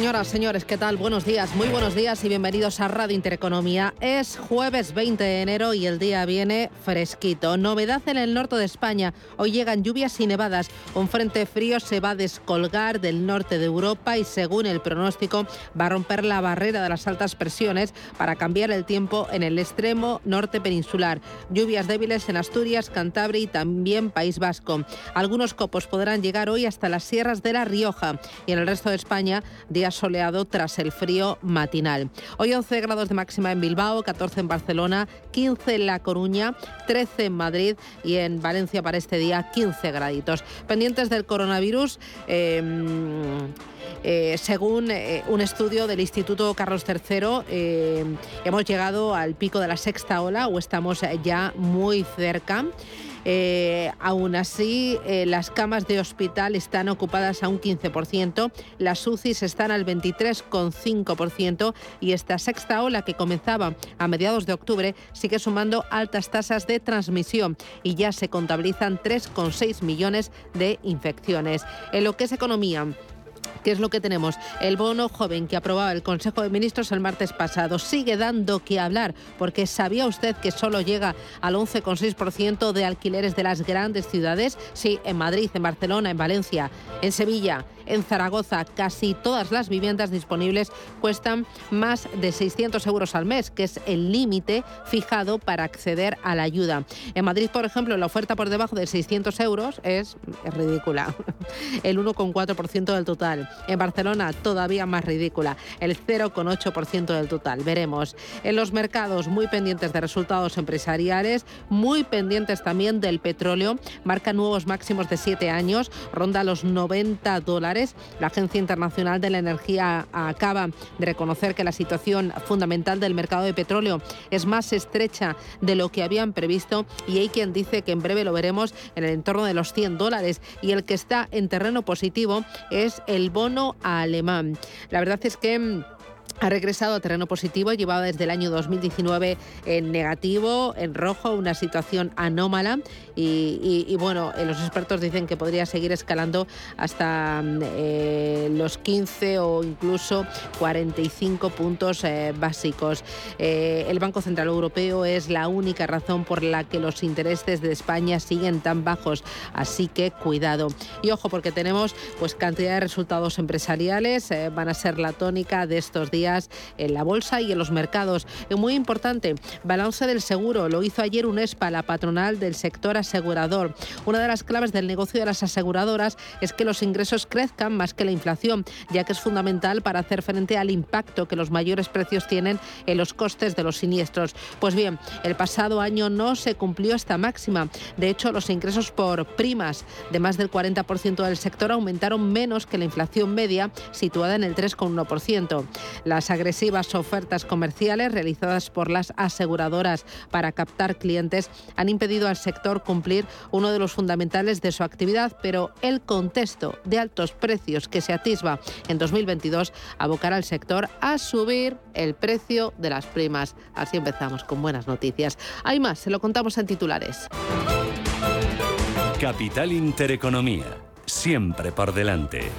Señoras, señores, ¿qué tal? Buenos días, muy buenos días y bienvenidos a Radio Intereconomía. Es jueves 20 de enero y el día viene fresquito. Novedad en el norte de España. Hoy llegan lluvias y nevadas. Un frente frío se va a descolgar del norte de Europa y según el pronóstico va a romper la barrera de las altas presiones para cambiar el tiempo en el extremo norte peninsular. Lluvias débiles en Asturias, Cantabria y también País Vasco. Algunos copos podrán llegar hoy hasta las sierras de La Rioja y en el resto de España soleado tras el frío matinal. Hoy 11 grados de máxima en Bilbao, 14 en Barcelona, 15 en La Coruña, 13 en Madrid y en Valencia para este día 15 graditos. Pendientes del coronavirus. Em, eh, según eh, un estudio del Instituto Carlos III, eh, hemos llegado al pico de la sexta ola o estamos ya muy cerca. Eh, aún así, eh, las camas de hospital están ocupadas a un 15%, las UCIs están al 23,5% y esta sexta ola que comenzaba a mediados de octubre sigue sumando altas tasas de transmisión y ya se contabilizan 3,6 millones de infecciones. En lo que es economía, ¿Qué es lo que tenemos? El bono joven que aprobaba el Consejo de Ministros el martes pasado sigue dando que hablar, porque ¿sabía usted que solo llega al 11,6% de alquileres de las grandes ciudades? Sí, en Madrid, en Barcelona, en Valencia, en Sevilla. En Zaragoza, casi todas las viviendas disponibles cuestan más de 600 euros al mes, que es el límite fijado para acceder a la ayuda. En Madrid, por ejemplo, la oferta por debajo de 600 euros es, ridícula, el 1,4% del total. En Barcelona, todavía más ridícula, el 0,8% del total. Veremos. En los mercados, muy pendientes de resultados empresariales, muy pendientes también del petróleo, marca nuevos máximos de 7 años, ronda los 90 dólares la Agencia Internacional de la Energía acaba de reconocer que la situación fundamental del mercado de petróleo es más estrecha de lo que habían previsto y hay quien dice que en breve lo veremos en el entorno de los 100 dólares y el que está en terreno positivo es el bono alemán. La verdad es que mm, ha regresado a terreno positivo, llevaba desde el año 2019 en negativo, en rojo, una situación anómala y, bueno, eh, los expertos dicen que podría seguir escalando hasta eh, los 15 o incluso 45 puntos eh, básicos. el Banco Central Europeo es la única razón por la que los intereses de España siguen tan bajos, así que cuidado. Y ojo porque tenemos pues cantidad de resultados empresariales, van a ser la tónica de estos días en la bolsa y en los mercados. Muy importante, balance del seguro, lo hizo ayer UNESPA, la patronal del sector asegurador. Una de las claves del negocio de las aseguradoras es que los ingresos crezcan más que la inflación, ya que es fundamental para hacer frente al impacto que los mayores precios tienen en los costes de los siniestros. Pues bien, el pasado año no se cumplió esta máxima. De hecho, los ingresos por primas de más del 40% del sector aumentaron menos que la inflación media, situada en el 3,1%. Las agresivas ofertas comerciales realizadas por las aseguradoras para captar clientes han impedido al sector cumplir uno de los fundamentales de su actividad, pero el contexto de altos precios que se atisba en 2022 abocará al sector a subir el precio de las primas. Así empezamos con buenas noticias. Hay más, se lo contamos en titulares. Capital Intereconomía, siempre por delante.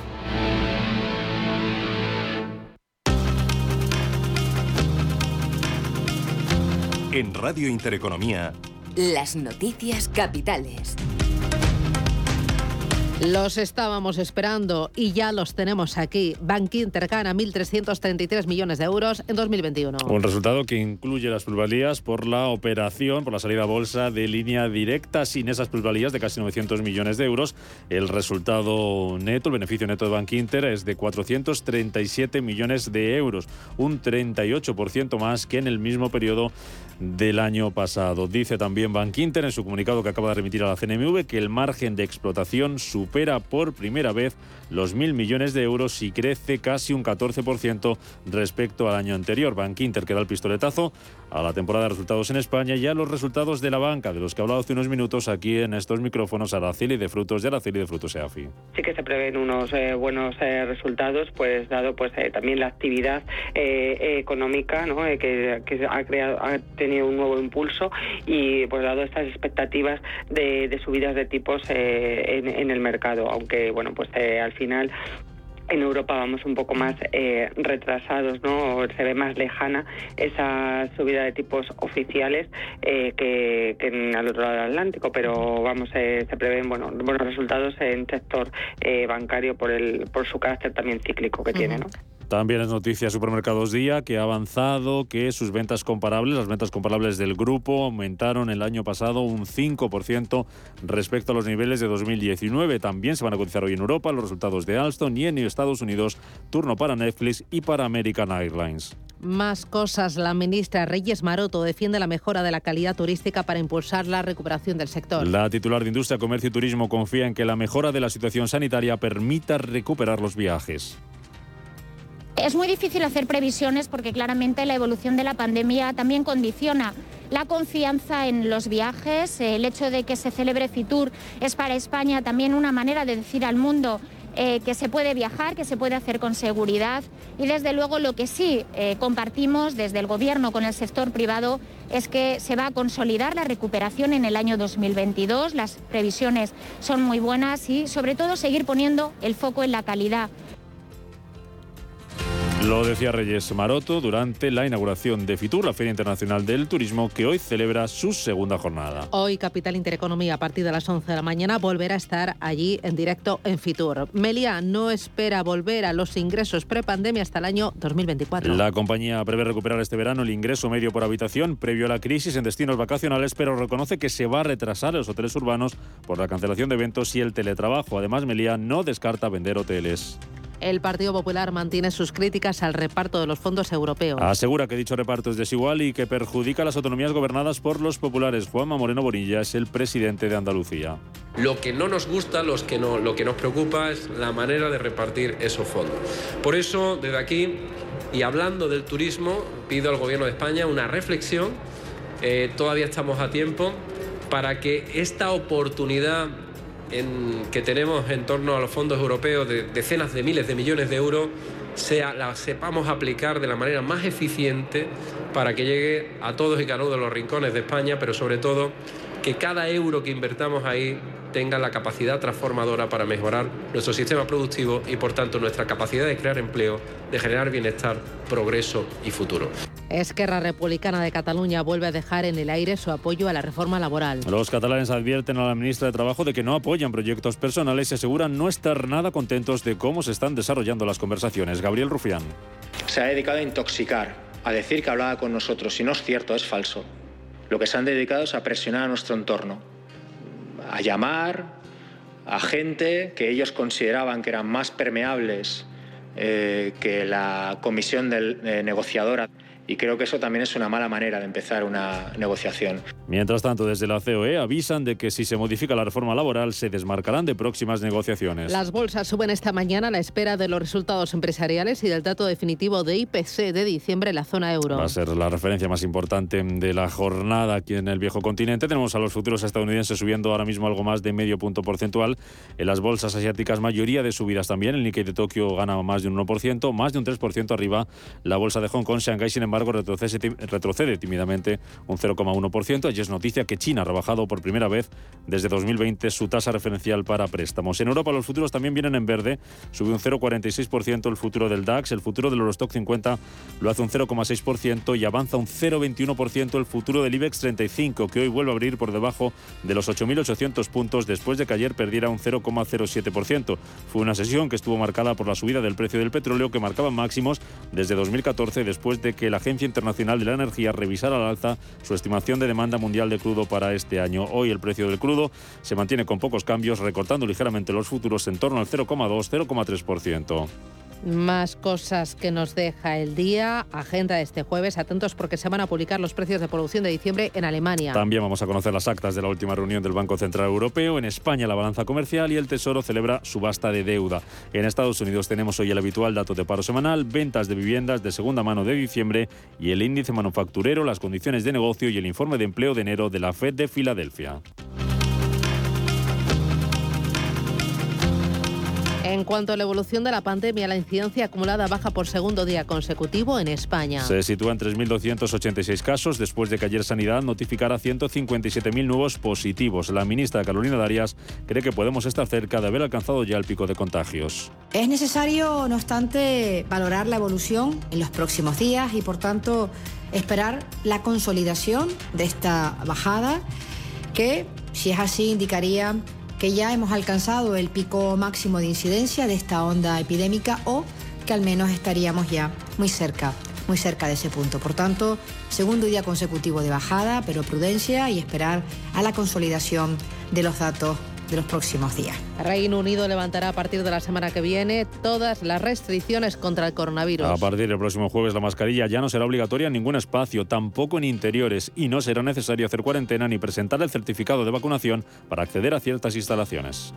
En Radio Intereconomía. Las noticias capitales. Los estábamos esperando y ya los tenemos aquí. Bank Inter gana 1.333 millones de euros en 2021. Un resultado que incluye las plusvalías por la operación, por la salida a bolsa de línea directa. Sin esas plusvalías de casi 900 millones de euros, el resultado neto, el beneficio neto de Bank Inter es de 437 millones de euros, un 38% más que en el mismo periodo del año pasado. Dice también Inter en su comunicado que acaba de remitir a la CNMV que el margen de explotación supera por primera vez los mil millones de euros y crece casi un 14% respecto al año anterior. Bank Inter que da el pistoletazo a la temporada de resultados en España y a los resultados de la banca, de los que he hablado hace unos minutos aquí en estos micrófonos, Araceli de Frutos y Araceli de Frutos EAFI. Sí que se prevén unos eh, buenos eh, resultados, pues dado pues eh, también la actividad económica ¿no? que, ha, tenido un nuevo impulso y pues dado estas expectativas de, subidas de tipos en, el mercado aunque bueno, pues al final en Europa vamos un poco más eh, retrasados, ¿no? Se ve más lejana esa subida de tipos oficiales eh, que, en, al otro lado del Atlántico, pero vamos, se prevén bueno, buenos resultados en sector bancario por el por su carácter también cíclico que tiene, ¿no? También es noticia Supermercados Día que ha avanzado que sus ventas comparables, las ventas comparables del grupo, aumentaron el año pasado un 5% respecto a los niveles de 2019. También se van a cotizar hoy en Europa los resultados de Alstom y en Estados Unidos, turno para Netflix y para American Airlines. Más cosas. La ministra Reyes Maroto defiende la mejora de la calidad turística para impulsar la recuperación del sector. La titular de Industria, Comercio y Turismo confía en que la mejora de la situación sanitaria permita recuperar los viajes. Es muy difícil hacer previsiones porque claramente la evolución de la pandemia también condiciona la confianza en los viajes, el hecho de que se celebre Fitur es para España también una manera de decir al mundo eh, que se puede viajar, que se puede hacer con seguridad. Y desde luego lo que sí eh, compartimos desde el Gobierno con el sector privado es que se va a consolidar la recuperación en el año 2022, las previsiones son muy buenas y sobre todo seguir poniendo el foco en la calidad lo decía Reyes Maroto durante la inauguración de FITUR, la Feria Internacional del Turismo, que hoy celebra su segunda jornada. Hoy Capital Intereconomía, a partir de las 11 de la mañana, volverá a estar allí en directo en FITUR. Melia no espera volver a los ingresos prepandemia hasta el año 2024. La compañía prevé recuperar este verano el ingreso medio por habitación previo a la crisis en destinos vacacionales, pero reconoce que se va a retrasar los hoteles urbanos por la cancelación de eventos y el teletrabajo. Además, Melia no descarta vender hoteles. El Partido Popular mantiene sus críticas al reparto de los fondos europeos. Asegura que dicho reparto es desigual y que perjudica a las autonomías gobernadas por los populares. Juanma Moreno Bonilla es el presidente de Andalucía. Lo que no nos gusta, los que no, lo que nos preocupa es la manera de repartir esos fondos. Por eso, desde aquí, y hablando del turismo, pido al Gobierno de España una reflexión. Eh, todavía estamos a tiempo para que esta oportunidad que tenemos en torno a los fondos europeos de decenas de miles de millones de euros sea, la sepamos aplicar de la manera más eficiente para que llegue a todos y cada uno de los rincones de España, pero sobre todo que cada euro que invertamos ahí tenga la capacidad transformadora para mejorar nuestro sistema productivo y por tanto nuestra capacidad de crear empleo, de generar bienestar, progreso y futuro. Esquerra Republicana de Cataluña vuelve a dejar en el aire su apoyo a la reforma laboral. Los catalanes advierten a la ministra de Trabajo de que no apoyan proyectos personales y aseguran no estar nada contentos de cómo se están desarrollando las conversaciones. Gabriel Rufián. Se ha dedicado a intoxicar, a decir que hablaba con nosotros. Si no es cierto, es falso. Lo que se han dedicado es a presionar a nuestro entorno, a llamar a gente que ellos consideraban que eran más permeables eh, que la comisión del, eh, negociadora y creo que eso también es una mala manera de empezar una negociación. Mientras tanto, desde la COE avisan de que si se modifica la reforma laboral se desmarcarán de próximas negociaciones. Las bolsas suben esta mañana a la espera de los resultados empresariales y del dato definitivo de IPC de diciembre en la zona euro. Va a ser la referencia más importante de la jornada aquí en el viejo continente. Tenemos a los futuros estadounidenses subiendo ahora mismo algo más de medio punto porcentual. En las bolsas asiáticas mayoría de subidas también. El Nikkei de Tokio gana más de un 1%, más de un 3% arriba. La bolsa de Hong Kong, Shanghai, sin embargo, embargo, retrocede, retrocede tímidamente un 0,1%. Allí es noticia que China ha rebajado por primera vez desde 2020 su tasa referencial para préstamos. En Europa los futuros también vienen en verde. Sube un 0,46% el futuro del DAX, el futuro del Eurostock 50 lo hace un 0,6% y avanza un 0,21% el futuro del IBEX 35, que hoy vuelve a abrir por debajo de los 8.800 puntos después de que ayer perdiera un 0,07%. Fue una sesión que estuvo marcada por la subida del precio del petróleo que marcaba máximos desde 2014 después de que la Agencia Internacional de la Energía revisara al alza su estimación de demanda mundial de crudo para este año. Hoy el precio del crudo se mantiene con pocos cambios, recortando ligeramente los futuros en torno al 0,2-0,3%. Más cosas que nos deja el día. Agenda de este jueves. Atentos porque se van a publicar los precios de producción de diciembre en Alemania. También vamos a conocer las actas de la última reunión del Banco Central Europeo. En España la balanza comercial y el Tesoro celebra subasta de deuda. En Estados Unidos tenemos hoy el habitual dato de paro semanal, ventas de viviendas de segunda mano de diciembre y el índice manufacturero, las condiciones de negocio y el informe de empleo de enero de la Fed de Filadelfia. En cuanto a la evolución de la pandemia, la incidencia acumulada baja por segundo día consecutivo en España. Se sitúa en 3.286 casos después de que ayer Sanidad notificara 157.000 nuevos positivos. La ministra Carolina Darias cree que podemos estar cerca de haber alcanzado ya el pico de contagios. Es necesario, no obstante, valorar la evolución en los próximos días y, por tanto, esperar la consolidación de esta bajada que, si es así, indicaría que ya hemos alcanzado el pico máximo de incidencia de esta onda epidémica o que al menos estaríamos ya muy cerca, muy cerca de ese punto. Por tanto, segundo día consecutivo de bajada, pero prudencia y esperar a la consolidación de los datos de los próximos días. Reino Unido levantará a partir de la semana que viene todas las restricciones contra el coronavirus. A partir del próximo jueves la mascarilla ya no será obligatoria en ningún espacio, tampoco en interiores, y no será necesario hacer cuarentena ni presentar el certificado de vacunación para acceder a ciertas instalaciones.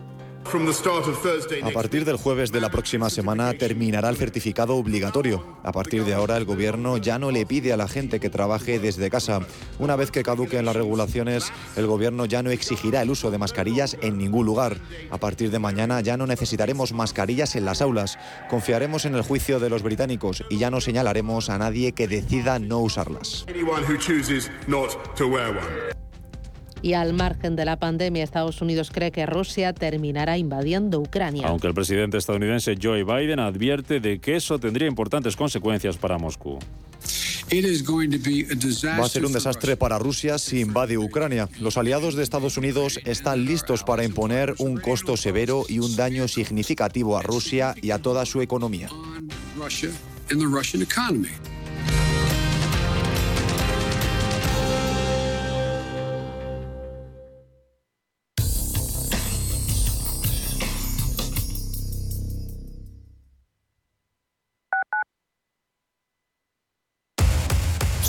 A partir del jueves de la próxima semana terminará el certificado obligatorio. A partir de ahora el gobierno ya no le pide a la gente que trabaje desde casa. Una vez que caduquen las regulaciones, el gobierno ya no exigirá el uso de mascarillas en ningún lugar. A partir de mañana ya no necesitaremos mascarillas en las aulas. Confiaremos en el juicio de los británicos y ya no señalaremos a nadie que decida no usarlas. Y al margen de la pandemia, Estados Unidos cree que Rusia terminará invadiendo Ucrania. Aunque el presidente estadounidense Joe Biden advierte de que eso tendría importantes consecuencias para Moscú. Va a ser un desastre para Rusia si invade Ucrania. Los aliados de Estados Unidos están listos para imponer un costo severo y un daño significativo a Rusia y a toda su economía.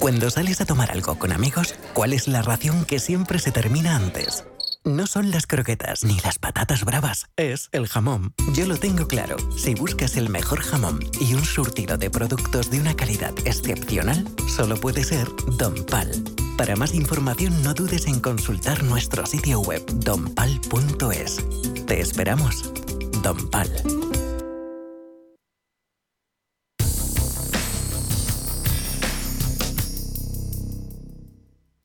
Cuando sales a tomar algo con amigos, ¿cuál es la ración que siempre se termina antes? no son las croquetas ni las patatas bravas, es el jamón. Yo lo tengo claro. Si buscas el mejor jamón y un surtido de productos de una calidad excepcional, solo puede ser Don Pal. Para más información no dudes en consultar nuestro sitio web donpal.es. Te esperamos. Don Pal.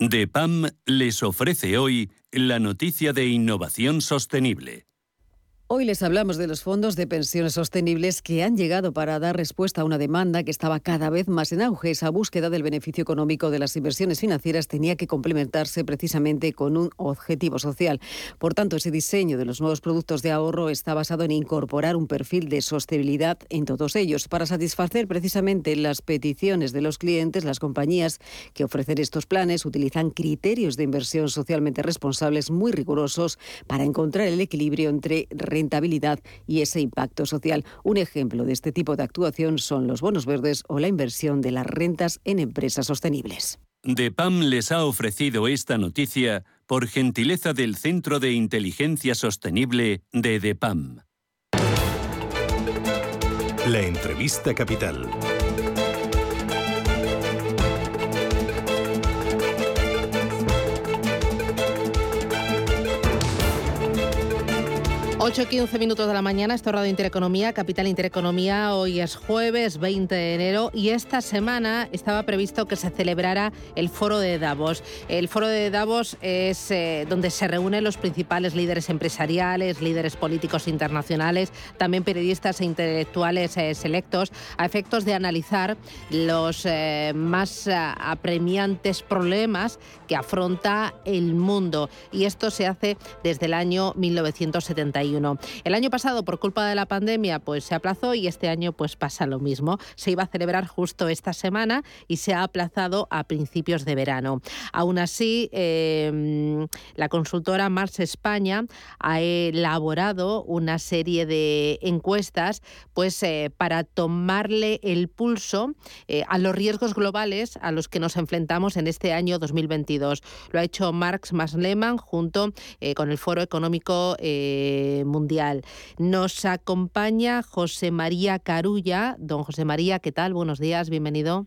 DEPAM les ofrece hoy la noticia de innovación sostenible. Hoy les hablamos de los fondos de pensiones sostenibles que han llegado para dar respuesta a una demanda que estaba cada vez más en auge. Esa búsqueda del beneficio económico de las inversiones financieras tenía que complementarse precisamente con un objetivo social. Por tanto, ese diseño de los nuevos productos de ahorro está basado en incorporar un perfil de sostenibilidad en todos ellos. Para satisfacer precisamente las peticiones de los clientes, las compañías que ofrecen estos planes utilizan criterios de inversión socialmente responsables muy rigurosos para encontrar el equilibrio entre rentabilidad y ese impacto social. Un ejemplo de este tipo de actuación son los bonos verdes o la inversión de las rentas en empresas sostenibles. DEPAM les ha ofrecido esta noticia por gentileza del Centro de Inteligencia Sostenible de DEPAM. La entrevista capital. 8 y 15 minutos de la mañana, esto es Radio Intereconomía, Capital Intereconomía. Hoy es jueves 20 de enero y esta semana estaba previsto que se celebrara el Foro de Davos. El Foro de Davos es eh, donde se reúnen los principales líderes empresariales, líderes políticos internacionales, también periodistas e intelectuales eh, selectos, a efectos de analizar los eh, más apremiantes problemas que afronta el mundo. Y esto se hace desde el año 1971. El año pasado, por culpa de la pandemia, pues se aplazó y este año pues pasa lo mismo. Se iba a celebrar justo esta semana y se ha aplazado a principios de verano. Aún así, em, la consultora Mars España ha elaborado una serie de encuestas pues eh, para tomarle el pulso eh, a los riesgos globales a los que nos enfrentamos en este año 2022. Lo ha hecho Marx Masleman junto eh, con el Foro Económico mundial. Nos acompaña José María Carulla. Don José María, ¿qué tal? Buenos días, bienvenido.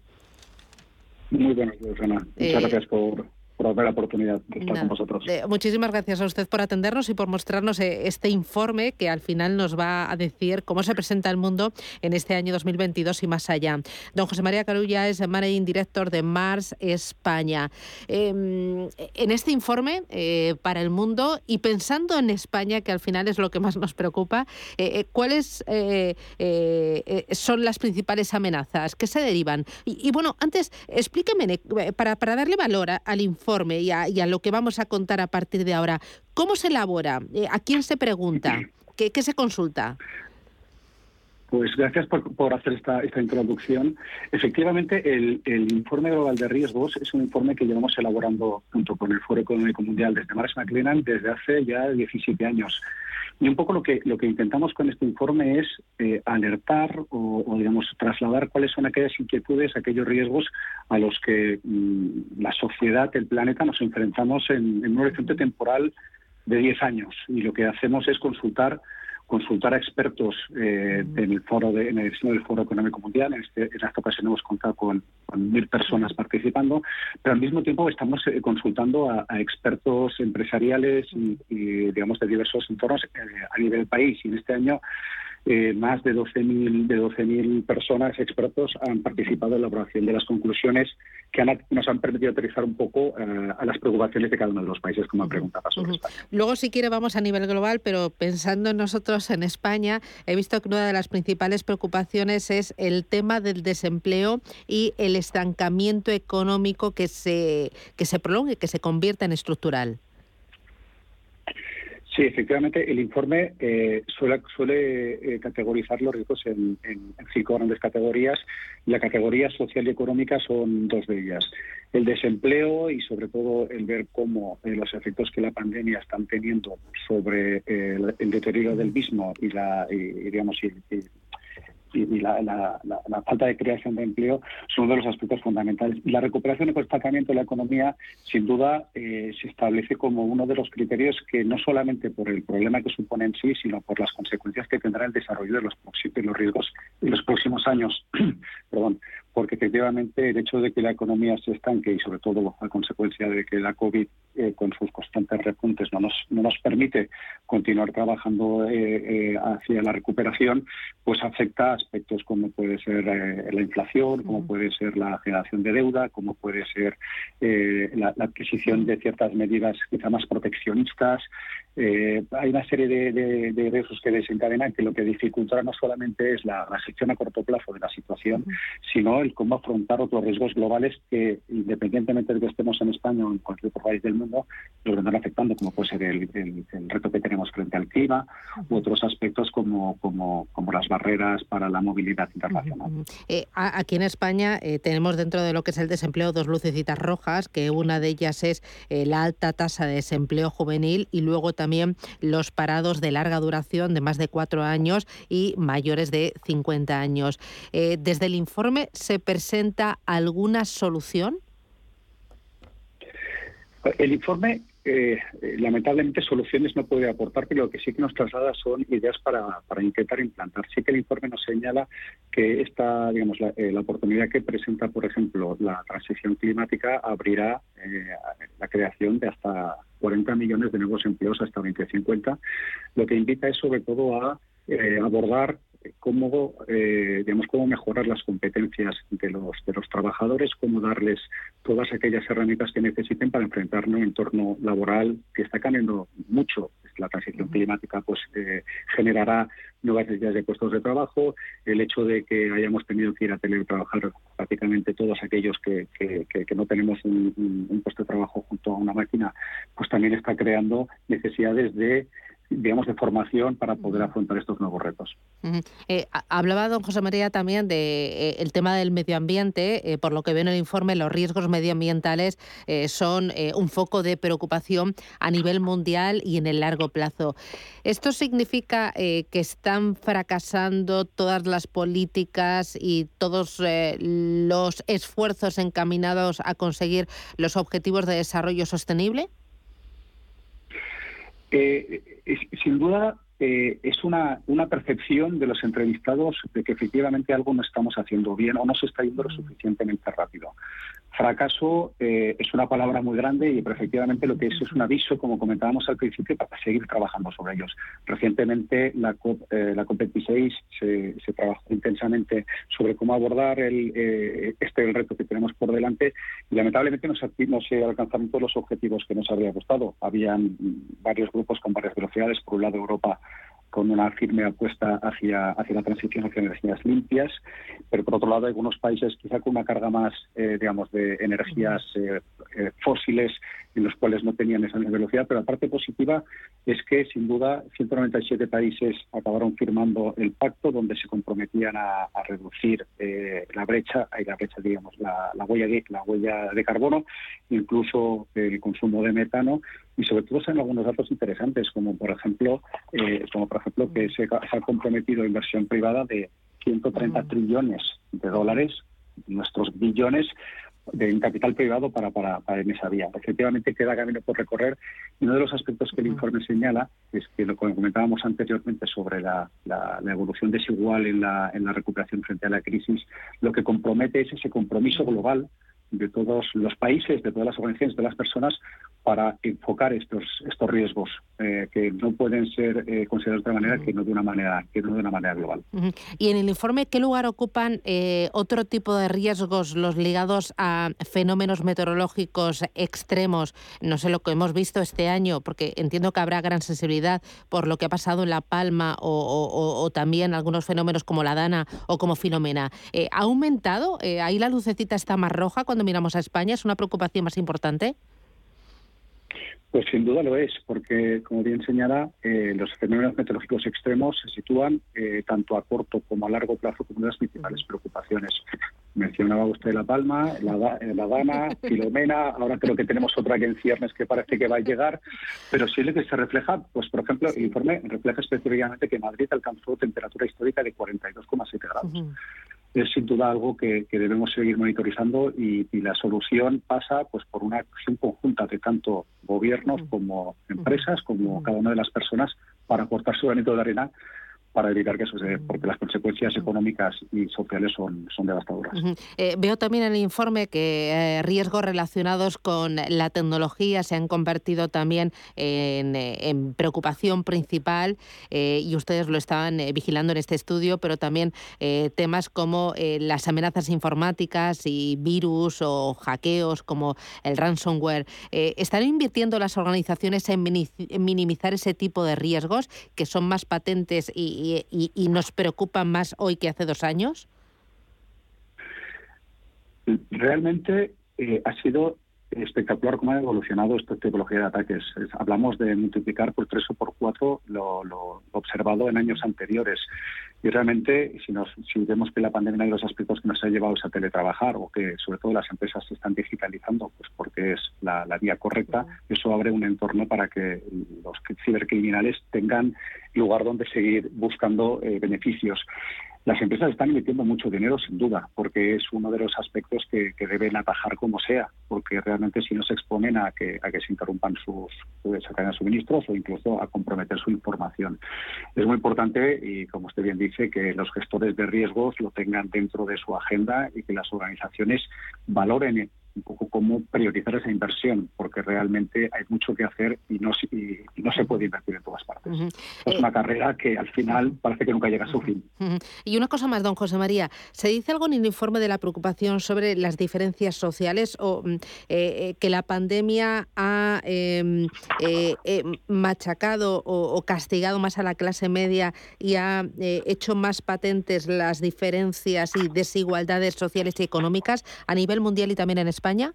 Muy buenos días, Ana. Muchas eh, gracias por, por la oportunidad de estar con vosotros. muchísimas gracias a usted por atendernos y por mostrarnos eh, este informe que al final nos va a decir cómo se presenta el mundo en este año 2022 y más allá. Don José María Carulla es Managing Director de Mars España. Em, en este informe eh, para el mundo y pensando en España, que al final es lo que más nos preocupa, eh, ¿cuáles son las principales amenazas? ¿Qué se derivan? Y, bueno, antes explíqueme, para, para darle valor al informe, y a, lo que vamos a contar a partir de ahora, ¿cómo se elabora? Eh, ¿A quién se pregunta? ¿Qué, se consulta? Pues gracias por, hacer esta, esta, introducción. Efectivamente, el, informe global de riesgos es un informe que llevamos elaborando junto con el Foro Económico Mundial desde Marsh McLennan desde hace ya 17 años. Y un poco lo que, lo que intentamos con este informe es eh, alertar o, digamos, trasladar cuáles son aquellas inquietudes, aquellos riesgos a los que mm, la sociedad, el planeta, nos enfrentamos en, en un horizonte temporal de 10 años. Y lo que hacemos es consultar consultar a expertos eh, en el foro de, en el del Foro Económico Mundial. En, este, en esta ocasión hemos contado con, mil personas participando, pero al mismo tiempo estamos eh, consultando a, expertos empresariales y, digamos de diversos entornos eh, a nivel país. Y en este año eh, más de 12.000 de 12.000 personas expertos han participado en la elaboración de las conclusiones que nos han permitido aterrizar un poco eh, a las preocupaciones de cada uno de los países, como preguntaba sobre España. Luego, si quiere, vamos a nivel global, pero pensando en nosotros en España, he visto que una de las principales preocupaciones es el tema del desempleo y el estancamiento económico que se, que se prolongue, que se convierta en estructural. Sí, efectivamente, el informe eh, suele, suele eh, categorizar los riesgos en, cinco grandes categorías. La categoría social y económica son dos de ellas. El desempleo y, sobre todo, el ver cómo eh, los efectos que la pandemia están teniendo sobre el deterioro del mismo y, la, digamos, y, y, la, falta de creación de empleo son uno de los aspectos fundamentales. Y la recuperación y el estancamiento de la economía, sin duda, eh, se establece como uno de los criterios que no solamente por el problema que supone en sí, sino por las consecuencias que tendrá el desarrollo de los, de los riesgos en los próximos años. Perdón porque efectivamente el hecho de que la economía se estanque y sobre todo a consecuencia de que la COVID eh, con sus constantes repuntes no nos, no nos permite continuar trabajando eh, eh, hacia la recuperación, pues afecta aspectos como puede ser la inflación, como puede ser la generación de deuda, como puede ser la, adquisición de ciertas medidas quizá más proteccionistas. hay una serie de, de, riesgos que desencadenan que lo que dificulta no solamente es la, la gestión a corto plazo de la situación, sino el cómo afrontar otros riesgos globales que, independientemente de que estemos en España o en cualquier otro país del mundo, nos vendrán afectando, como puede ser el, reto que tenemos frente al clima u otros aspectos como, como, como las barreras para la movilidad internacional. Eh, aquí en España eh, tenemos dentro de lo que es el desempleo dos lucecitas rojas, que una de ellas es eh, la alta tasa de desempleo juvenil y luego también los parados de larga duración de más de cuatro años y mayores de 50 años. desde el informe se presenta alguna solución? El informe, eh, lamentablemente, soluciones no puede aportar, pero lo que sí que nos traslada son ideas para, intentar implantar. Sí que el informe nos señala que esta, digamos, la, eh, oportunidad que presenta, por ejemplo, la transición climática abrirá eh, la creación de hasta 40 millones de nuevos empleos hasta 2050, lo que invita es sobre todo a abordar cómo, eh, digamos, cómo mejorar las competencias de los, de los trabajadores, cómo darles todas aquellas herramientas que necesiten para enfrentar un entorno laboral que está cambiando mucho. La transición climática pues eh, generará nuevas necesidades de puestos de trabajo. El hecho de que hayamos tenido que ir a teletrabajar prácticamente todos aquellos que, que, no tenemos un, un puesto de trabajo junto a una máquina, pues también está creando necesidades de digamos, de formación para poder afrontar estos nuevos retos. Eh, hablaba don José María también de eh, el tema del medio ambiente. Eh, por lo que veo en el informe, los riesgos medioambientales son un foco de preocupación a nivel mundial y en el largo plazo. ¿Esto significa que están fracasando todas las políticas y todos los esfuerzos encaminados a conseguir los objetivos de desarrollo sostenible? Eh, sin duda eh, es una, una percepción de los entrevistados de que efectivamente algo no estamos haciendo bien o no se está yendo lo suficientemente rápido. Fracaso eh, es una palabra muy grande y efectivamente lo que es es un aviso, como comentábamos al principio, para seguir trabajando sobre ellos. Recientemente la, COP, eh, la COP26 se, se, trabajó intensamente sobre cómo abordar el, eh, este el reto que tenemos por delante y lamentablemente no se, no se alcanzaron todos los objetivos que nos habría gustado. Habían varios grupos con varias velocidades. Por un lado Europa con una firme apuesta hacia, hacia la transición hacia energías limpias, pero por otro lado algunos países quizá con una carga más, eh, digamos, de energías eh, eh, fósiles en los cuales no tenían esa misma velocidad, pero la parte positiva es que sin duda 197 países acabaron firmando el pacto donde se comprometían a, reducir la brecha, la brecha, digamos, la, la, huella de, la huella de carbono, incluso el consumo de metano y sobre todo son algunos datos interesantes como por ejemplo como por ejemplo, que se, ha comprometido inversión privada de 130 trillones de dólares, nuestros billones, de capital privado para, para, en esa vía. Efectivamente queda camino por recorrer. Y uno de los aspectos que el informe señala es que lo que comentábamos anteriormente sobre la, la, evolución desigual en la, en la recuperación frente a la crisis, lo que compromete es ese compromiso global de todos los países, de todas las organizaciones, de las personas, para enfocar estos estos riesgos eh, que no pueden ser eh, considerados de otra manera que no de una manera que no de una manera global. Y en el informe, ¿qué lugar ocupan eh, otro tipo de riesgos, los ligados a fenómenos meteorológicos extremos? No sé lo que hemos visto este año, porque entiendo que habrá gran sensibilidad por lo que ha pasado en La Palma o, o también algunos fenómenos como la Dana o como Filomena. ¿Ha aumentado? ¿Ahí la lucecita está más roja cuando miramos a España? ¿Es una preocupación más importante? Pues sin duda lo es, porque como bien señala, eh, los fenómenos meteorológicos extremos se sitúan eh, tanto a corto como a largo plazo como las principales preocupaciones. Mencionaba usted La Palma, La, eh, la Dana, Filomena, ahora creo que tenemos otra que en ciernes que parece que va a llegar, pero sí lo que se refleja, pues por ejemplo, el informe refleja específicamente que Madrid alcanzó temperatura histórica de 42,7 grados es sin duda algo que, debemos seguir monitorizando y, la solución pasa pues por una acción conjunta de tanto gobiernos como empresas, como cada una de las personas para aportar su granito de arena para evitar que se porque las consecuencias económicas y sociales son, son devastadoras. Eh, veo también en el informe que eh, riesgos relacionados con la tecnología se han convertido también en, eh, preocupación principal y ustedes lo estaban vigilando en este estudio, pero también temas como las amenazas informáticas y virus o hackeos como el ransomware. ¿Están invirtiendo las organizaciones en minimizar ese tipo de riesgos que son más patentes y, y, nos preocupan más hoy que hace dos años? Realmente eh, ha sido espectacular cómo ha evolucionado esta tipología de ataques. hablamos de multiplicar por tres o por cuatro lo, observado en años anteriores. Y realmente, si, nos, si vemos que la pandemia hay los aspectos que nos ha llevado a teletrabajar o que sobre todo las empresas se están digitalizando, pues porque es la, vía correcta, eso abre un entorno para que los cibercriminales tengan lugar donde seguir buscando eh, beneficios. Las empresas están invirtiendo mucho dinero, sin duda, porque es uno de los aspectos que, deben atajar como sea, porque realmente si no se exponen a que, a que se interrumpan sus, sus cadenas de suministros o incluso a comprometer su información. Es muy importante, y como usted bien dice, que los gestores de riesgos lo tengan dentro de su agenda y que las organizaciones valoren un poco cómo priorizar esa inversión, porque realmente hay mucho que hacer y no, no se puede invertir en todas partes. Es una carrera que al final parece que nunca llega a su fin. Y una cosa más, don José María, ¿se dice algo en el informe de la preocupación sobre las diferencias sociales o mm, eh, eh, que la pandemia ha em, eh, machacado o, castigado más a la clase media y ha hecho más patentes las diferencias y desigualdades sociales y económicas a nivel mundial y también en España? España?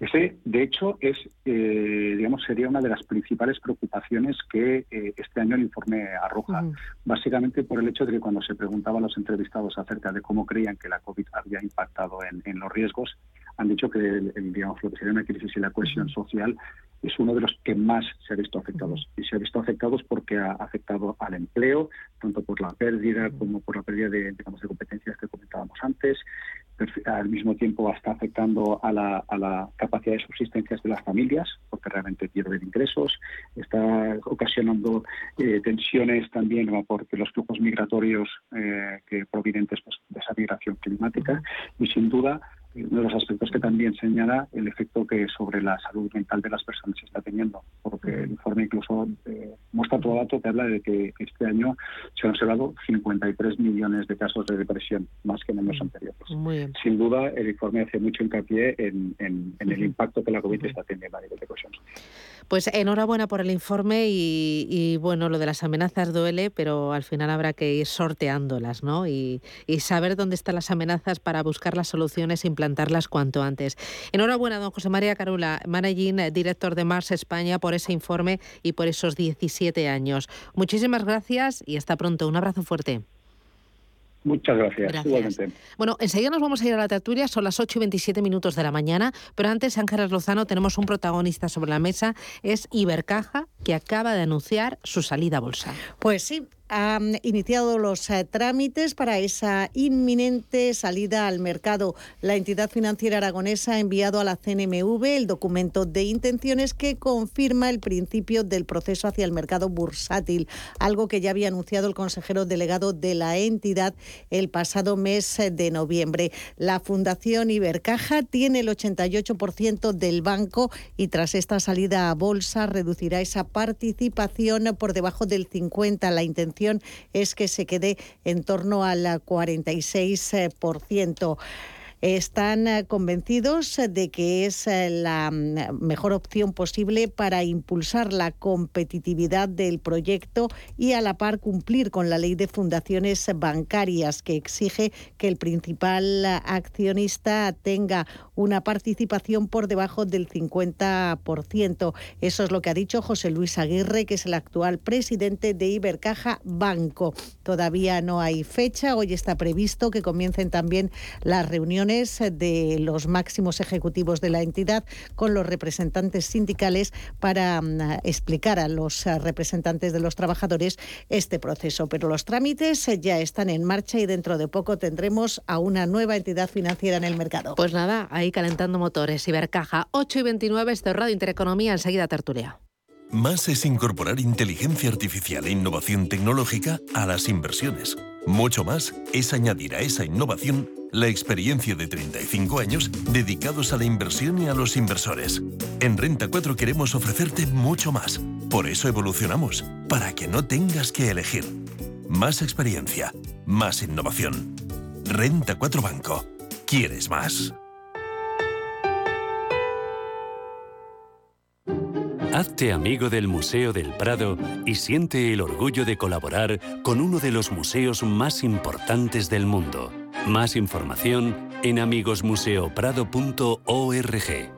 Ese, de hecho, es, eh, digamos, sería una de las principales preocupaciones que eh, este año el informe arroja. Básicamente por el hecho de que cuando se preguntaba a los entrevistados acerca de cómo creían que la COVID había impactado en, los riesgos, han dicho que el, digamos, lo que sería una crisis y la cohesión social es uno de los que más se ha visto afectados. Y se ha visto afectados porque ha afectado al empleo, tanto por la pérdida como por la pérdida de, digamos, de competencias que comentábamos antes, al mismo tiempo está afectando a la, a la capacidad de subsistencia de las familias, porque realmente pierden ingresos, está ocasionando eh, tensiones también porque los flujos migratorios eh, que provenientes pues, de esa migración climática y sin duda uno de los aspectos que también señala el efecto que sobre la salud mental de las personas se está teniendo, porque el informe incluso eh, muestra todo dato que habla de que este año se han observado 53 millones de casos de depresión, más que en años anteriores. Sin duda, el informe hace mucho hincapié en, el impacto que la COVID está teniendo a nivel de cohesión Pues enhorabuena por el informe y, bueno, lo de las amenazas duele, pero al final habrá que ir sorteándolas, ¿no? Y, y saber dónde están las amenazas para buscar las soluciones implantadas cuanto antes. Enhorabuena, don José María Carula, managing director de Mars España, por ese informe y por esos 17 años. Muchísimas gracias y hasta pronto. Un abrazo fuerte. Muchas gracias. Igualmente. Bueno, enseguida nos vamos a ir a la tertulia, son las 8 y 27 minutos de la mañana, pero antes, Ángeles Lozano, tenemos un protagonista sobre la mesa, es Ibercaja, que acaba de anunciar su salida a bolsa. Pues sí, ha iniciado los eh, trámites para esa inminente salida al mercado. La entidad financiera aragonesa ha enviado a la CNMV el documento de intenciones que confirma el principio del proceso hacia el mercado bursátil, algo que ya había anunciado el consejero delegado de la entidad el pasado mes de noviembre. La Fundación Ibercaja tiene el 88% del banco y tras esta salida a bolsa reducirá esa participación por debajo del 50%. La intención es que se quede en torno al 46%. Están eh, convencidos de que es eh, la mm, mejor opción posible para impulsar la competitividad del proyecto y a la par cumplir con la ley de fundaciones bancarias que exige que el principal accionista tenga una participación por debajo del 50%. Eso es lo que ha dicho José Luis Aguirre, que es el actual presidente de Ibercaja Banco. Todavía no hay fecha. Hoy está previsto que comiencen también las reuniones de los máximos ejecutivos de la entidad con los representantes sindicales para mm, explicar a los representantes de los trabajadores este proceso. Pero los trámites ya están en marcha y dentro de poco tendremos a una nueva entidad financiera en el mercado. Pues nada, ahí calentando motores. Ibercaja, 8 y 29, este Radio Intereconomía, enseguida tertulia. Más es incorporar inteligencia artificial e innovación tecnológica a las inversiones. Mucho más es añadir a esa innovación la experiencia de 35 años dedicados a la inversión y a los inversores. En Renta 4 queremos ofrecerte mucho más. Por eso evolucionamos, para que no tengas que elegir. Más experiencia, más innovación. Renta 4 Banco. ¿Quieres más? Hazte amigo del Museo del Prado y siente el orgullo de colaborar con uno de los museos más importantes del mundo. Más información en amigosmuseoprado.org.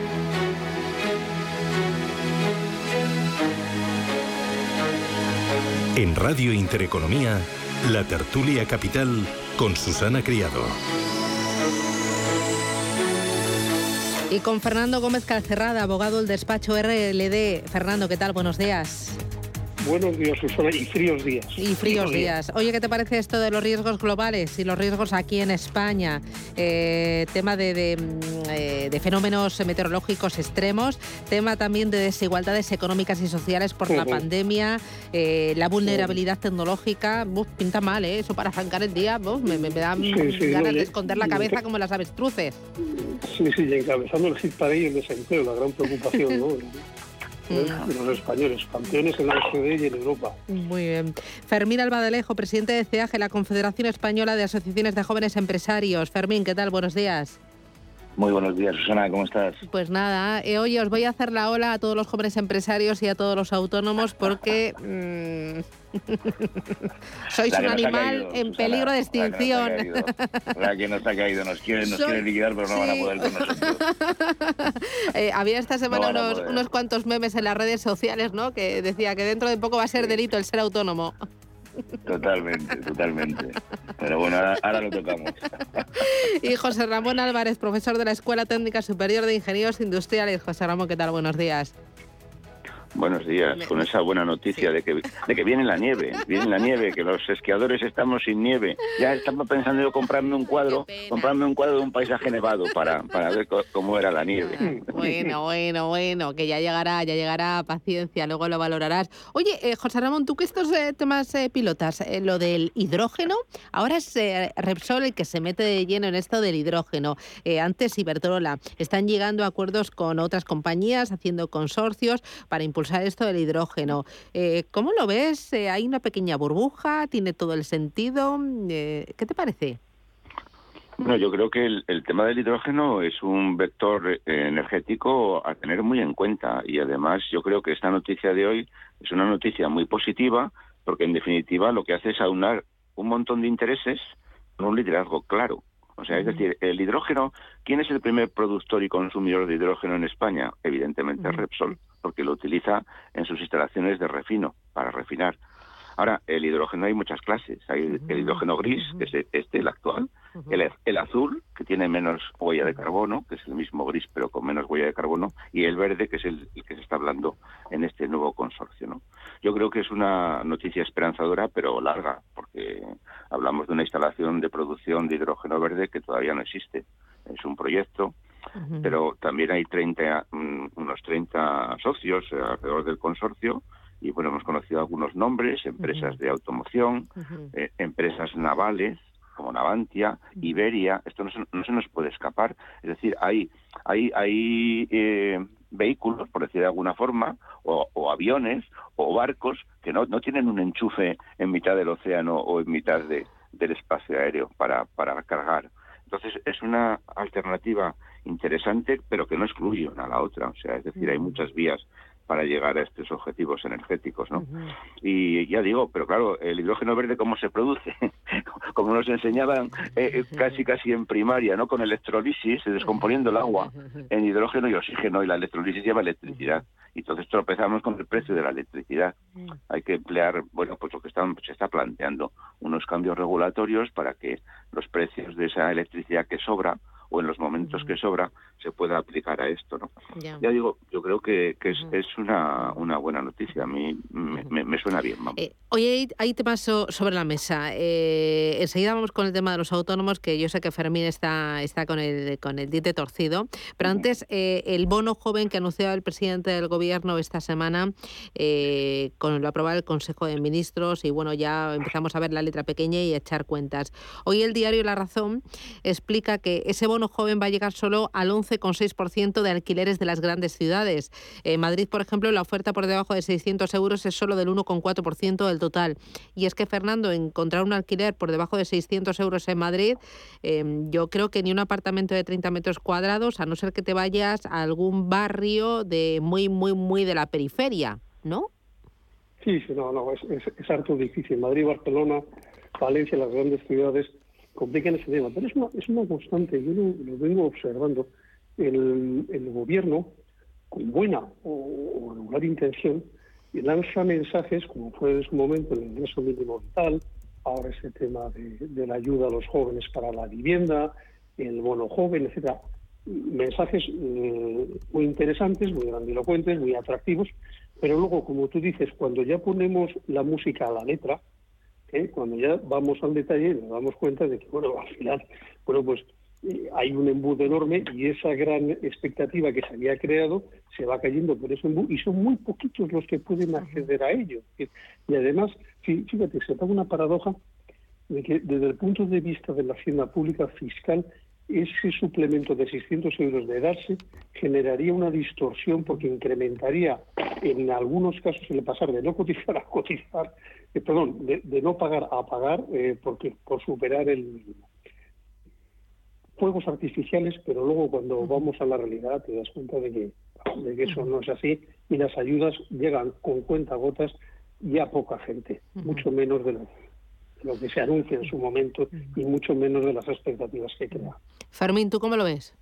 En Radio Intereconomía, la tertulia capital con Susana Criado. Y con Fernando Gómez Calcerrada, abogado del despacho RLD. Fernando, ¿qué tal? Buenos días. Buenos días, Susana, y fríos días. Y fríos días. Oye, ¿qué te parece esto de los riesgos globales y los riesgos aquí en España? Eh, tema de, mm, eh, fenómenos meteorológicos extremos, tema también de desigualdades económicas y sociales por la pandemia, eh, la vulnerabilidad tecnológica. pinta mal, ¿eh? Eso para arrancar el día, me, me, da ganas de esconder la cabeza como las avestruces. Sí, sí, y encabezando el hit para y el desempleo, la gran preocupación, ¿no? De los españoles, campeones en la OCDE y en Europa. Muy bien. Fermín Albadalejo, presidente de CEAGE, la Confederación Española de Asociaciones de Jóvenes Empresarios. Fermín, ¿qué tal? Buenos días. Muy buenos días, Susana, ¿cómo estás? Pues nada, eh, oye, os voy a hacer la ola a todos los jóvenes empresarios y a todos los autónomos porque mm, sois un animal en peligro de extinción. La que nos ha caído, nos quieren, nos liquidar, pero no van a poder con nosotros. Eh, había esta semana unos, unos cuantos memes en las redes sociales, ¿no? Que decía que dentro de poco va a ser delito el ser autónomo. Totalmente, totalmente. Pero bueno, ahora, lo tocamos. Y José Ramón Álvarez, profesor de la Escuela Técnica Superior de Ingenieros Industriales. José Ramón, ¿qué tal? Buenos días. Buenos días, con esa buena noticia de, que, de que viene la nieve, viene la nieve, que los esquiadores estamos sin nieve. Ya estaba pensando yo comprarme un cuadro, comprarme un cuadro de un paisaje nevado para, para ver cómo era la nieve. Bueno, bueno, bueno, que ya llegará, ya llegará, paciencia, luego lo valorarás. Oye, eh, José Ramón, tú que estos eh, temas eh, pilotas, lo del hidrógeno, ahora es Repsol el que se mete de lleno en esto del hidrógeno. antes Iberdrola, están llegando a acuerdos con otras compañías, haciendo consorcios para impulsar impulsar esto del hidrógeno. Eh, ¿Cómo lo ves? Eh, ¿Hay una pequeña burbuja? ¿Tiene todo el sentido? Eh, ¿Qué te parece? Bueno, yo creo que el, tema del hidrógeno es un vector energético a tener muy en cuenta y además yo creo que esta noticia de hoy es una noticia muy positiva porque en definitiva lo que hace es aunar un montón de intereses con un liderazgo claro. O sea, es decir, el hidrógeno, ¿quién es el primer productor y consumidor de hidrógeno en España? Evidentemente Repsol. Porque lo utiliza en sus instalaciones de refino, para refinar. Ahora, el hidrógeno hay muchas clases. Hay el hidrógeno gris, que es este, el actual, el, azul, que tiene menos huella de carbono, que es el mismo gris pero con menos huella de carbono, y el verde, que es el, que se está hablando en este nuevo consorcio. ¿no? Yo creo que es una noticia esperanzadora, pero larga, porque hablamos de una instalación de producción de hidrógeno verde que todavía no existe. Es un proyecto, pero también hay 30, mm, unos 30 socios alrededor del consorcio y bueno, hemos conocido algunos nombres, empresas de automoción, eh, empresas navales como Navantia, Iberia, esto no se, no se, nos puede escapar. Es decir, hay, hay, hay eh, vehículos, por decir de alguna forma, o, aviones o barcos que no, no tienen un enchufe en mitad del océano o en mitad de, del espacio aéreo para, para cargar. Entonces, es una alternativa interesante, pero que no excluye una a la otra. O sea, es decir, hay muchas vías para llegar a estos objetivos energéticos, ¿no? Y ya digo, pero claro, el hidrógeno verde cómo se produce, como nos enseñaban eh, eh, casi casi en primaria, ¿no? Con electrolisis, descomponiendo el agua en hidrógeno y oxígeno y la electrolisis lleva electricidad. Y entonces tropezamos con el precio de la electricidad. Hay que emplear, bueno, pues lo que están, se está planteando, unos cambios regulatorios para que los precios de esa electricidad que sobra o en los momentos que sobra se pueda aplicar a esto. ¿no? Ya, digo, yo creo que, es, es una, una, buena noticia. A mí me, suena bien. Vamos. Eh, oye, hay temas sobre la mesa. Eh, enseguida vamos con el tema de los autónomos, que yo sé que Fermín está, está con, el, con el diente torcido. Pero antes, eh, el bono joven que anunció el presidente del gobierno esta semana, con lo aprobado el Consejo de Ministros, y bueno, ya empezamos a ver la letra pequeña y echar cuentas. Hoy el diario La Razón explica que ese bono joven va a llegar solo al 11,6% de alquileres de las grandes ciudades. En Madrid, por ejemplo, la oferta por debajo de 600 euros es solo del 1,4% del total. Y es que, Fernando, encontrar un alquiler por debajo de 600 euros en Madrid, em, yo creo que ni un apartamento de 30 metros cuadrados, a no ser que te vayas a algún barrio de muy, muy, muy de la periferia, ¿no? Sí, sí, no, no, es, es harto difícil. Madrid, Barcelona, Valencia, las grandes ciudades complican ese tema. Pero es una, es una constante, yo lo, vengo observando. El, el, gobierno, con buena o, regular intención, lanza mensajes, como fue en su momento el ingreso mínimo vital, ahora ese tema de, la ayuda a los jóvenes para la vivienda, el bono joven, etcétera. Mensajes eh, muy interesantes, muy grandilocuentes, muy atractivos, pero luego, como tú dices, cuando ya ponemos la música a la letra, cuando ya vamos al detalle nos damos cuenta de que, bueno, al final, bueno, pues eh, hay un embudo enorme y esa gran expectativa que se había creado se va cayendo por ese embudo y son muy poquitos los que pueden acceder a ello. Y además, fíjate, se da una paradoja de que desde el punto de vista de la hacienda pública fiscal ese suplemento de 600 euros de darse generaría una distorsión porque incrementaría en algunos casos el pasar de no cotizar a cotizar, eh, perdón, de, no pagar a pagar eh, porque por superar el fuegos artificiales, pero luego cuando vamos a la realidad te das cuenta de que, de que eso no es así y las ayudas llegan con cuenta gotas y a poca gente, mucho menos de lo lo que se anuncia en su momento y mucho menos de las expectativas que crea. Fermín, ¿tú cómo lo ves?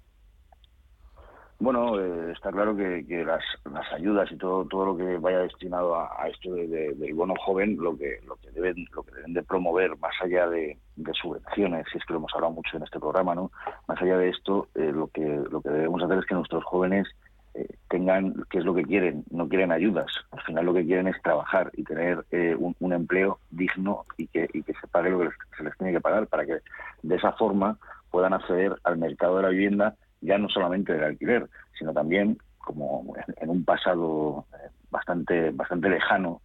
Bueno, eh, está claro que, las, las, ayudas y todo todo lo que vaya destinado a, esto del bono joven, lo que lo que deben lo que deben de promover más allá de, subvenciones, si es que lo hemos hablado mucho en este programa, no, más allá de esto, eh, lo que lo que debemos hacer es que nuestros jóvenes eh, tengan qué es lo que quieren, no quieren ayudas. Al final lo que quieren es trabajar y tener eh, un, empleo digno y que, y que se pague lo que se les tiene que pagar para que de esa forma puedan acceder al mercado de la vivienda ya no solamente del alquiler, sino también como en, un pasado eh, bastante bastante lejano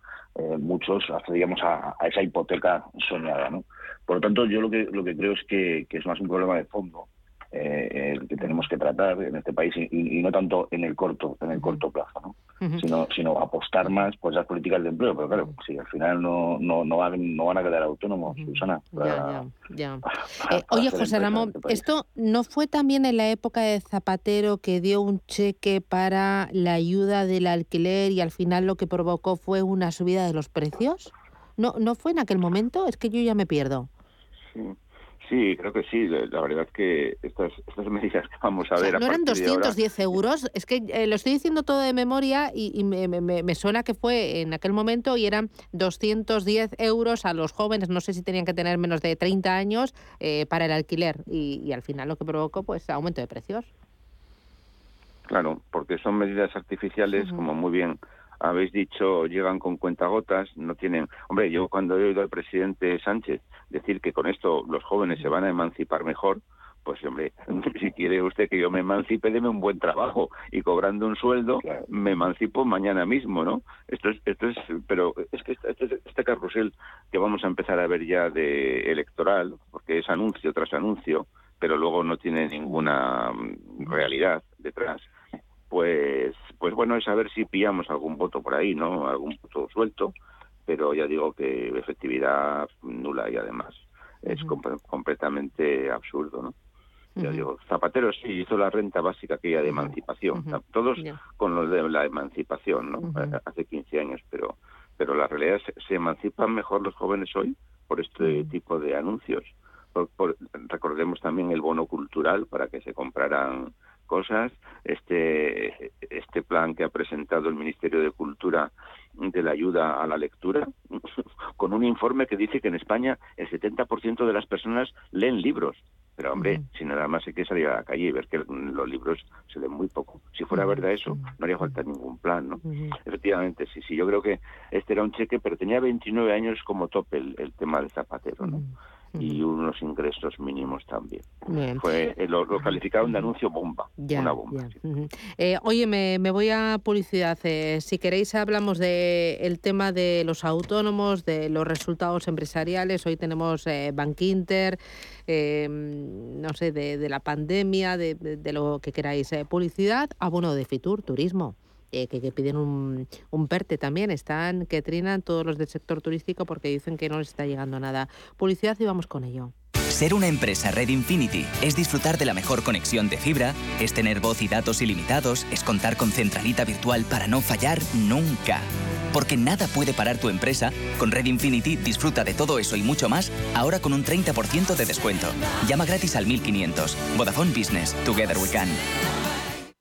muchos accedíamos a, esa hipoteca soñada, ¿no? Por lo tanto, yo lo que lo que creo es que, es más un problema de fondo eh, que tenemos que tratar en este país y, no tanto en el corto en el corto plazo ¿no? Sino sino apostar más por esas políticas de empleo. Pero claro si al final no no no van, no van a quedar autónomos Susana ya, ya, eh, oye José Ramón este esto no fue también en la época de Zapatero que dio un cheque para la ayuda del alquiler y al final lo que provocó fue una subida de los precios no no fue en aquel momento es que yo ya me pierdo. Sí Sí, creo que sí. La verdad es que estas, estas medidas que vamos a ver... no eran 210 euros, es que eh, lo estoy diciendo todo de memoria y, me, me, suena que fue en aquel momento y eran 210 euros a los jóvenes, no sé si tenían que tener menos de 30 años eh, para el alquiler y, al final lo que provocó pues aumento de precios. Claro, porque son medidas artificiales, como muy bien habéis dicho, llegan con cuentagotas, no tienen... Hombre, yo cuando he oído al presidente Sánchez decir que con esto los jóvenes se van a emancipar mejor, pues hombre, si quiere usted que yo me emancipe, deme un buen trabajo y cobrando un sueldo me emancipo mañana mismo, ¿no? Esto es, esto es, pero es que este, este carrusel que vamos a empezar a ver ya de electoral, porque es anuncio tras anuncio, pero luego no tiene ninguna mm, realidad detrás, pues, pues bueno, es a ver si pillamos algún voto por ahí, ¿no? Algún voto suelto, pero ya digo que efectividad nula y además es completamente absurdo, ¿no? Ya digo, Zapatero sí hizo la renta básica aquella de emancipación, todos con lo de la emancipación, ¿no? Hace 15 años, pero pero la realidad es se emancipan mejor los jóvenes hoy por este tipo de anuncios. recordemos también el bono cultural para que se compraran cosas, este, este plan que ha presentado el Ministerio de Cultura de la ayuda a la lectura, con un informe que dice que en España el 70% de las personas leen libros. Pero hombre, si nada más hay que salir a la calle y ver que los libros se leen muy poco. Si fuera verdad eso, no haría falta ningún plan, ¿no? Efectivamente, sí, sí. Yo creo que este era un cheque, pero tenía 29 años como tope el, el tema de Zapatero, ¿no? Y unos ingresos mínimos también. Fue, eh, lo, calificaron de anuncio bomba, una bomba. Eh, oye, me, voy a publicidad. Eh, si queréis hablamos del el tema de los autónomos, de los resultados empresariales. Hoy tenemos Bank Inter, no sé, de, la pandemia, de, de, lo que queráis. publicidad, abono de Fitur, turismo. Eh, que, piden un, un, PERTE también. Están que trinan todos los del sector turístico porque dicen que no les está llegando nada. Publicidad y vamos con ello. Ser una empresa Red Infinity es disfrutar de la mejor conexión de fibra, es tener voz y datos ilimitados, es contar con centralita virtual para no fallar nunca. Porque nada puede parar tu empresa, con Red Infinity disfruta de todo eso y mucho más, ahora con un 30% de descuento. Llama gratis al 1500. Vodafone Business. Together we can.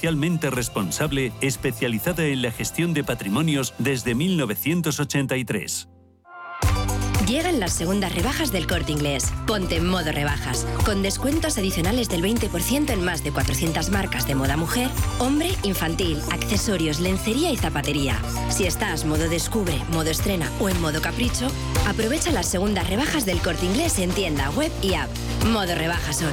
socialmente responsable especializada en la gestión de patrimonios desde 1983. Llegan las segundas rebajas del corte inglés. Ponte en modo rebajas, con descuentos adicionales del 20% en más de 400 marcas de moda mujer, hombre, infantil, accesorios, lencería y zapatería. Si estás modo descubre, modo estrena o en modo capricho, aprovecha las segundas rebajas del corte inglés en tienda, web y app. Modo rebajas son.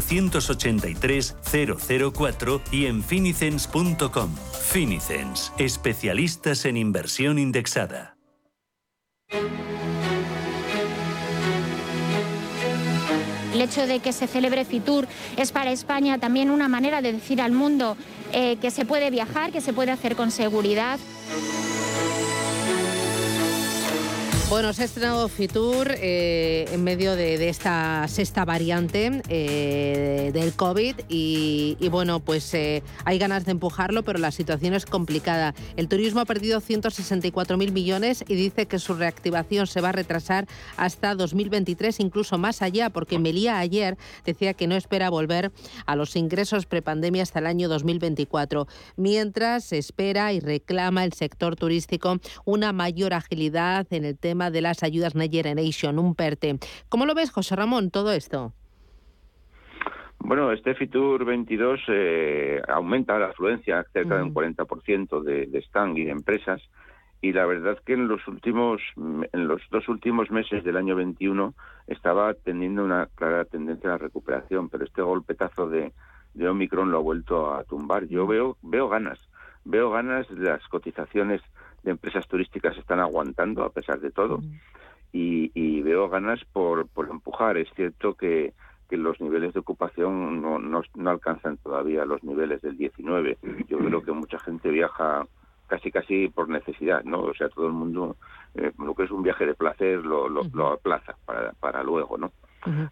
483 004 y en finicens.com. Finicens, especialistas en inversión indexada. El hecho de que se celebre Fitur es para España también una manera de decir al mundo eh, que se puede viajar, que se puede hacer con seguridad. Bueno, se ha estrenado Fitur eh, en medio de, esta sexta variante eh, del COVID y, bueno, pues eh, hay ganas de empujarlo, pero la situación es complicada. El turismo ha perdido 164.000 millones y dice que su reactivación se va a retrasar hasta 2023, incluso más allá, porque Melía ayer decía que no espera volver a los ingresos prepandemia hasta el año 2024, mientras espera y reclama el sector turístico una mayor agilidad en el tema tema de las ayudas Next Generation, un PERTE. ¿Cómo lo ves, José Ramón, todo esto? Bueno, este Fitur 22 eh, aumenta la afluencia cerca de un 40% de, de stand y de empresas y la verdad que en los últimos en los dos últimos meses del año 21 estaba teniendo una clara tendencia a la recuperación, pero este golpetazo de, de Omicron lo ha vuelto a tumbar. Yo veo veo ganas, veo ganas, las cotizaciones de empresas turísticas están aguantando a pesar de todo y, y veo ganas por, por empujar. Es cierto que que los niveles de ocupación no, no, no, alcanzan todavía los niveles del 19. Yo creo que mucha gente viaja casi casi por necesidad, ¿no? O sea, todo el mundo, eh, lo que es un viaje de placer lo, lo, lo aplaza para, para luego, ¿no?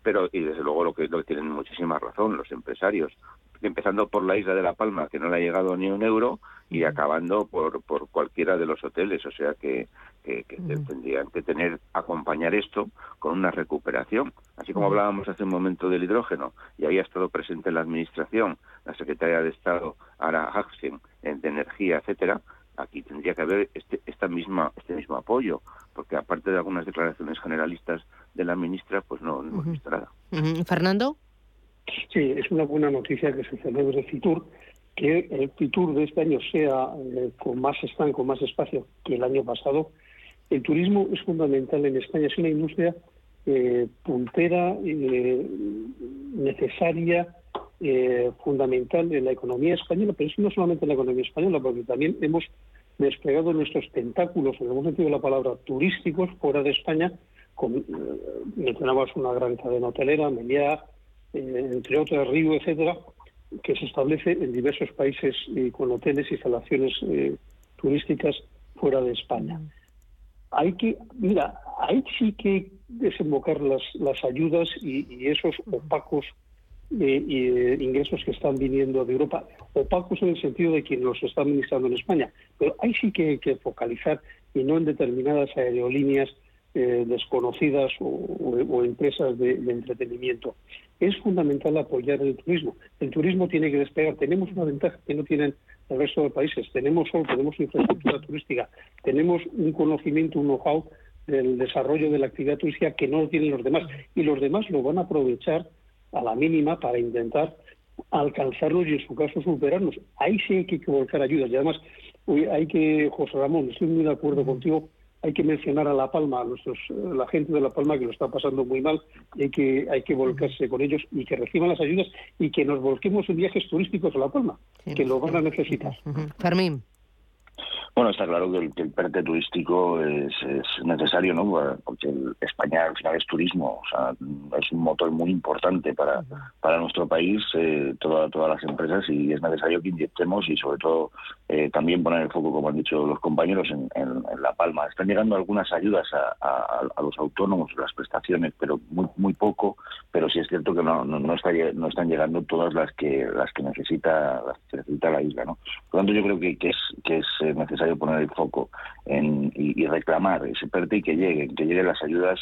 Pero, y desde luego lo que, lo que tienen muchísima razón los empresarios, empezando por la isla de La Palma, que no le ha llegado ni un euro, y acabando por, por cualquiera de los hoteles. O sea que, que, tendrían que tener, acompañar esto con una recuperación. Así como hablábamos hace un momento del hidrógeno, y había estado presente en la administración la secretaria de Estado, Ara Haxen, de Energía, etcétera, aquí tendría que haber este, esta misma, este mismo apoyo, porque aparte de algunas declaraciones generalistas de la ministra, pues no, hemos visto nada. Fernando. Sí, es una buena noticia que se celebre el FITUR, que el FITUR de este año sea eh, con más stand, con más espacio que el año pasado. El turismo es fundamental en España, es una industria eh, puntera, eh, necesaria, eh, fundamental en la economía española, pero es no solamente en la economía española, porque también hemos desplegado nuestros tentáculos, en buen sentido la palabra, turísticos fuera de España. Con, eh, mencionabas una gran cadena hotelera, Meliá, eh, entre otras, Río, etcétera, que se establece en diversos países con hoteles, instalaciones turísticas fuera de España. Hay que, mira, hay sí que desembocar las, las ayudas y, y esos opacos ingresos que están viniendo de Europa, opacos en el sentido de quien los está administrando en España. Pero ahí sí que hay que focalizar y no en determinadas aerolíneas eh, desconocidas o, empresas de, entretenimiento. Es fundamental apoyar el turismo. El turismo tiene que despegar. Tenemos una ventaja que no tienen el resto de países. Tenemos sol, tenemos infraestructura turística, tenemos un conocimiento, un know-how del desarrollo de la actividad turística que no lo tienen los demás. Y los demás lo van a aprovechar a la mínima para intentar alcanzarlos y en su caso superarnos. Ahí sí hay que volcar ayudas y además hay que, José Ramón, estoy muy de acuerdo contigo, hay que mencionar a La Palma, a nuestros, la gente de La Palma que lo está pasando muy mal, y hay que, hay que volcarse con ellos y que reciban las ayudas y que nos volquemos en viajes turísticos a La Palma, que lo van a necesitar. Fermín. Bueno, está claro que el, que PERTE turístico es, necesario, ¿no? Porque España al final es turismo, o sea, es un motor muy importante para, para nuestro país, eh, todas las empresas, y es necesario que inyectemos y sobre todo eh, también poner el foco, como han dicho los compañeros, en, La Palma. Están llegando algunas ayudas a, los autónomos, las prestaciones, pero muy muy poco, pero sí es cierto que no, no, está, no están llegando todas las que las que necesita las que necesita la isla, ¿no? Por lo tanto, yo creo que, que es que es eh, necesario poner el foco en, y, reclamar ese PERTE y que lleguen, que lleguen las ayudas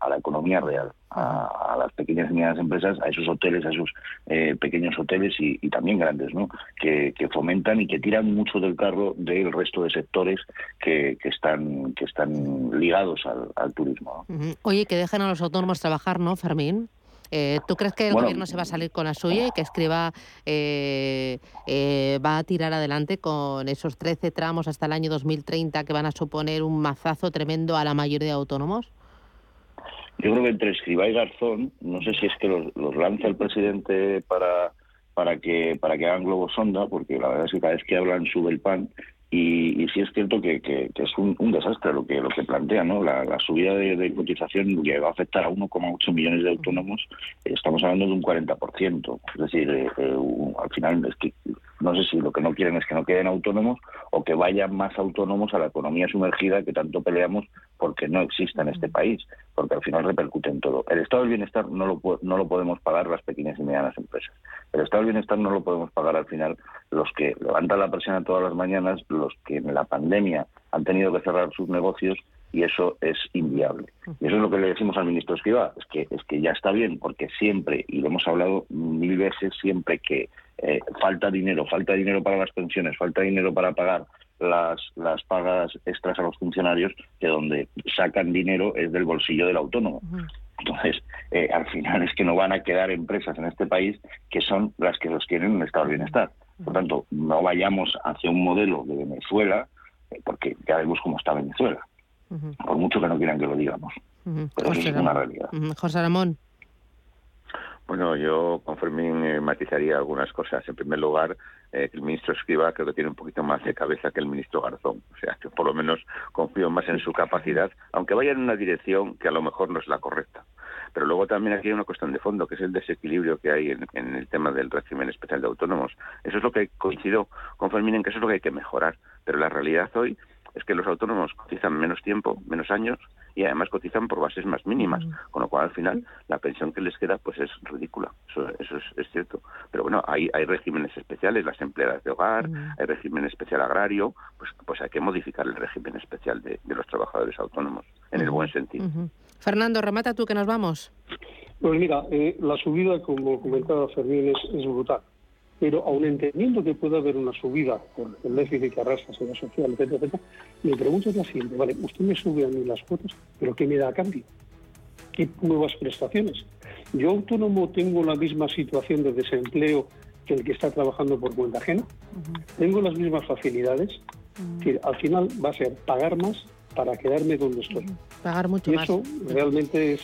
a, la economía real, a, las pequeñas y medianas empresas, a esos hoteles, a esos eh, pequeños hoteles y, también grandes, ¿no? Que, fomentan y que tiran mucho del carro del resto de sectores que, están que están ligados al, turismo. Oye, que dejen a los autónomos trabajar, ¿no, Fermín? Eh, ¿Tú crees que el gobierno se va a salir con la suya y que Escriba eh, eh, va a tirar adelante con esos 13 tramos hasta el año 2030 que van a suponer un mazazo tremendo a la mayoría de autónomos? Yo creo que entre Escriba y Garzón, no sé si es que los, lanza el presidente para para que para que hagan globos sonda, porque la verdad es que cada vez que hablan sube el pan y, y sí es cierto que, que, es un, desastre lo que lo que plantea, ¿no? La, subida de, cotización que va a afectar a 1,8 millones de autónomos, estamos hablando de un 40%. Es decir, eh, eh, al final es que no sé si lo que no quieren es que no queden autónomos o que vayan más autónomos a la economía sumergida que tanto peleamos porque no exista en este país, porque al final repercute en todo. El estado del bienestar no lo, no lo podemos pagar las pequeñas y medianas empresas. El estado del bienestar no lo podemos pagar al final los que levantan la presión a todas las mañanas, los que en la pandemia han tenido que cerrar sus negocios y eso es inviable. Y eso es lo que le decimos al ministro Escriba, es que, es que ya está bien, porque siempre, y lo hemos hablado mil veces, siempre que eh, falta dinero, falta dinero para las pensiones, falta dinero para pagar las, las pagas extras a los funcionarios, que donde sacan dinero es del bolsillo del autónomo. Entonces, eh, al final es que no van a quedar empresas en este país que son las que los quieren un estado de bienestar. Por tanto, no vayamos hacia un modelo de Venezuela, eh, porque ya vemos cómo está Venezuela. Por mucho que no quieran que lo digamos. Pero eso es una realidad. José Ramón. Bueno, yo con Fermín eh, matizaría algunas cosas. En primer lugar, eh, el ministro Escriba creo que tiene un poquito más de cabeza que el ministro Garzón. O sea, que por lo menos confío más en su capacidad, aunque vaya en una dirección que a lo mejor no es la correcta. Pero luego también aquí hay una cuestión de fondo, que es el desequilibrio que hay en, el tema del régimen especial de autónomos. Eso es lo que coincido con Fermín en que eso es lo que hay que mejorar. Pero la realidad hoy es que los autónomos cotizan menos tiempo, menos años y además cotizan por bases más mínimas, con lo cual al final la pensión que les queda pues es ridícula, eso, eso es, cierto. Pero bueno, hay, hay regímenes especiales, las empleadas de hogar, hay régimen especial agrario, pues, pues hay que modificar el régimen especial de, los trabajadores autónomos, en el buen sentido. Fernando, remata tú que nos vamos. Pues mira, eh, la subida, como comentaba Fermín, es brutal pero aun entendiendo que puede haber una subida por el déficit que arrastra, seguridad social, etcétera, etcétera, mi pregunta es la siguiente, vale, usted me sube a mí las cuotas, pero ¿qué me da a cambio? ¿Qué nuevas prestaciones? Yo autónomo tengo la misma situación de desempleo que el que está trabajando por cuenta ajena, tengo las mismas facilidades, al final va a ser pagar más para quedarme donde estoy. Pagar mucho y más. Eso realmente es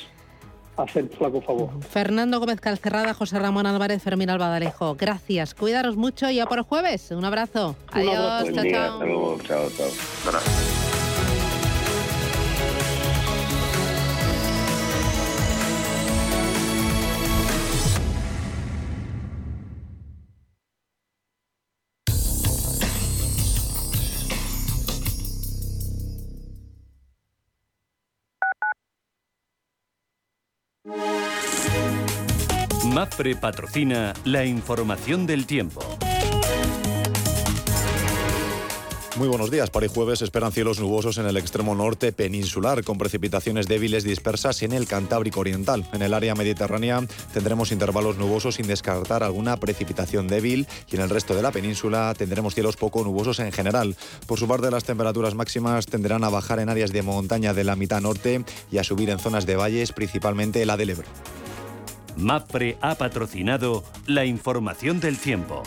hacer flaco favor. Fernando Gómez Calcerrada, José Ramón Álvarez, Fermín Albadalejo. Gracias, cuidaros mucho y ya por el jueves. Un abrazo. Adiós, chao, chao. chao, chao. Patrocina la información del tiempo. Muy buenos días. Para el jueves esperan cielos nubosos en el extremo norte peninsular, con precipitaciones débiles dispersas en el Cantábrico Oriental. En el área mediterránea tendremos intervalos nubosos sin descartar alguna precipitación débil y en el resto de la península tendremos cielos poco nubosos en general. Por su parte, las temperaturas máximas tenderán a bajar en áreas de montaña de la mitad norte y a subir en zonas de valles, principalmente la del Ebro. MAPRE ha patrocinado la información del tiempo.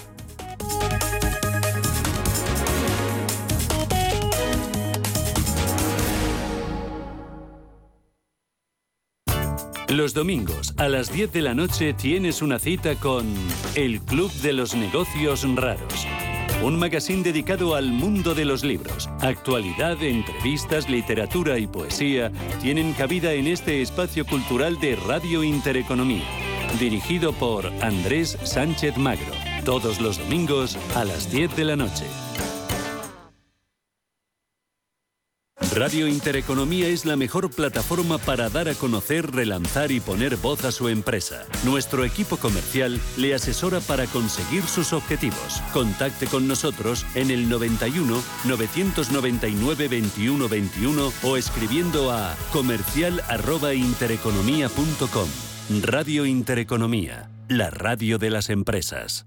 Los domingos a las 10 de la noche tienes una cita con El Club de los Negocios Raros un magazine dedicado al mundo de los libros. Actualidad, entrevistas, literatura y poesía tienen cabida en este espacio cultural de Radio Intereconomía, dirigido por Andrés Sánchez Magro, todos los domingos a las 10 de la noche. Radio Intereconomía es la mejor plataforma para dar a conocer, relanzar y poner voz a su empresa. Nuestro equipo comercial le asesora para conseguir sus objetivos. Contacte con nosotros en el 91 999 21 21 o escribiendo a comercial@intereconomía.com. Radio Intereconomía, la radio de las empresas.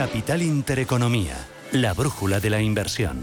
Capital Intereconomía, la brújula de la inversión.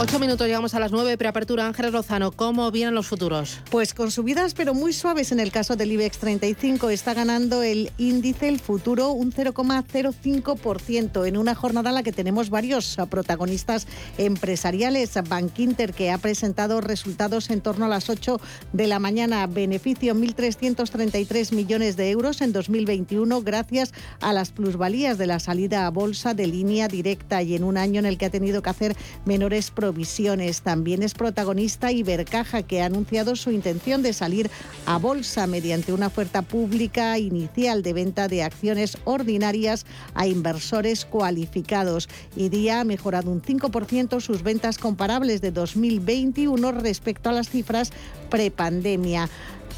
Ocho minutos, llegamos a las nueve, preapertura. Ángeles Lozano, ¿cómo vienen los futuros? Pues con subidas, pero muy suaves en el caso del IBEX 35. Está ganando el índice, el futuro, un 0,05% en una jornada en la que tenemos varios protagonistas empresariales. Bank Inter, que ha presentado resultados en torno a las 8 de la mañana. Beneficio 1.333 millones de euros en 2021 gracias a las plusvalías de la salida a bolsa de línea directa y en un año en el que ha tenido que hacer menores proyectos provisiones. También es protagonista Ibercaja, que ha anunciado su intención de salir a bolsa mediante una oferta pública inicial de venta de acciones ordinarias a inversores cualificados. Y Día ha mejorado un 5% sus ventas comparables de 2021 respecto a las cifras prepandemia.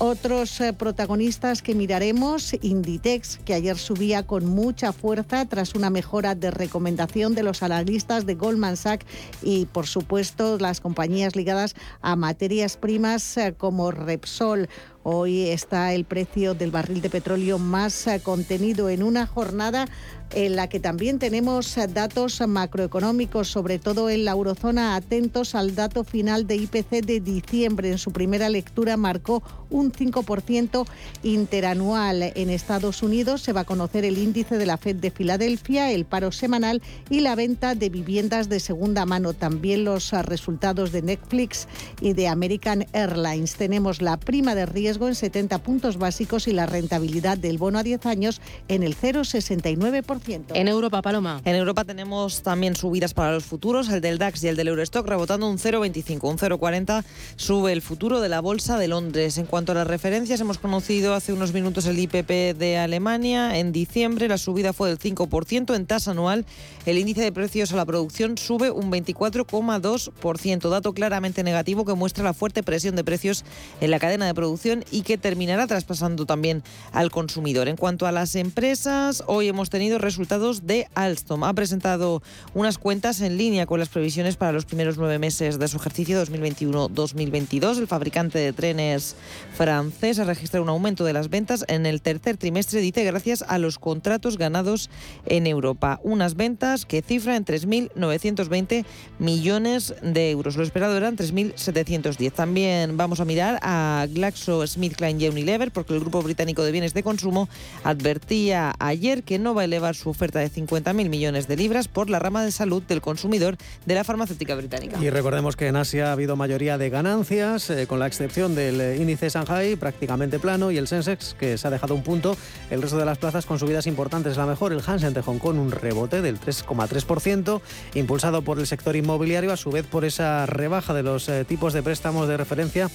Otros eh, protagonistas que miraremos, Inditex, que ayer subía con mucha fuerza tras una mejora de recomendación de los analistas de Goldman Sachs y, por supuesto, las compañías ligadas a materias primas eh, como Repsol. Hoy está el precio del barril de petróleo más eh, contenido en una jornada en la que también tenemos datos macroeconómicos, sobre todo en la eurozona, atentos al dato final de IPC de diciembre. En su primera lectura marcó un 5% interanual. En Estados Unidos se va a conocer el índice de la Fed de Filadelfia, el paro semanal y la venta de viviendas de segunda mano. También los resultados de Netflix y de American Airlines. Tenemos la prima de riesgo en 70 puntos básicos y la rentabilidad del bono a 10 años en el 0,69%. En Europa, Paloma. En Europa tenemos también subidas para los futuros, el del DAX y el del Eurostock rebotando un 0,25, un 0,40 sube el futuro de la Bolsa de Londres. En cuanto a las referencias, hemos conocido hace unos minutos el IPP de Alemania. En diciembre la subida fue del 5%. En tasa anual, el índice de precios a la producción sube un 24,2%, dato claramente negativo que muestra la fuerte presión de precios en la cadena de producción y que terminará traspasando también al consumidor. En cuanto a las empresas, hoy hemos tenido resultados de Alstom. Ha presentado unas cuentas en línea con las previsiones para los primeros nueve meses de su ejercicio 2021-2022. El fabricante de trenes francés ha registrado un aumento de las ventas en el tercer trimestre, dice, gracias a los contratos ganados en Europa. Unas ventas que cifran en 3.920 millones de euros. Lo esperado eran 3.710. También vamos a mirar a GlaxoSmithKline y Unilever, porque el grupo británico de bienes de consumo advertía ayer que no va a elevar su oferta de 50.000 millones de libras por la rama de salud del consumidor de la farmacéutica británica. Y recordemos que en Asia ha habido mayoría de ganancias, eh, con la excepción del eh, índice Shanghai prácticamente plano y el Sensex que se ha dejado un punto. El resto de las plazas con subidas importantes. La mejor, el Hansen de Hong Kong, un rebote del 3,3%, impulsado por el sector inmobiliario, a su vez por esa rebaja de los eh, tipos de préstamos de referencia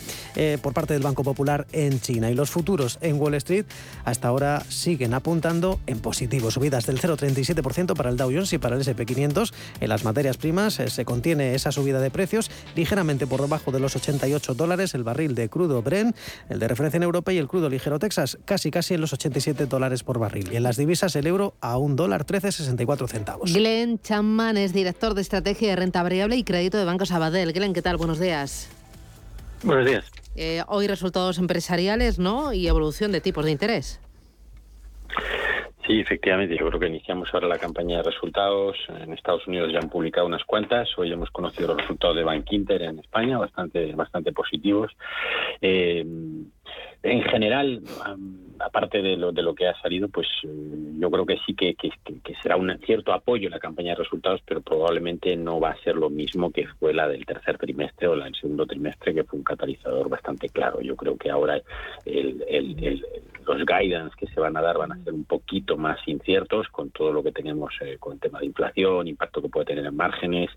por parte del Banco Popular en China. Y los futuros en Wall Street hasta ahora siguen apuntando en positivo. Subidas del 0,37% para el Dow Jones y para el SP500. En las materias primas eh, se contiene esa subida de precios ligeramente por debajo de los 88 dólares el barril de crudo Brent, el de referencia en Europa y el crudo ligero Texas, casi casi en los 87 dólares por barril. Y en las divisas el euro a un dólar 13,64 centavos. Glenn Chapman es director de estrategia de renta variable y crédito de Banco Sabadell. Glenn, ¿qué tal? Buenos días. Buenos días. Eh, hoy resultados empresariales, ¿no? Y evolución de tipos de interés. Sí, efectivamente. Yo creo que iniciamos ahora la campaña de resultados. En Estados Unidos ya han publicado unas cuantas. Hoy hemos conocido los resultados de Bank Inter en España, bastante, bastante positivos. Eh, en general, aparte de lo, de lo que ha salido, pues eh, yo creo que sí que, que, será un cierto apoyo en la campaña de resultados, pero probablemente no va a ser lo mismo que fue la del tercer trimestre o la del segundo trimestre, que fue un catalizador bastante claro. Yo creo que ahora los guidance que se van a dar van a ser un poquito más inciertos con todo lo que tenemos eh, con el tema de inflación, impacto que puede tener en márgenes,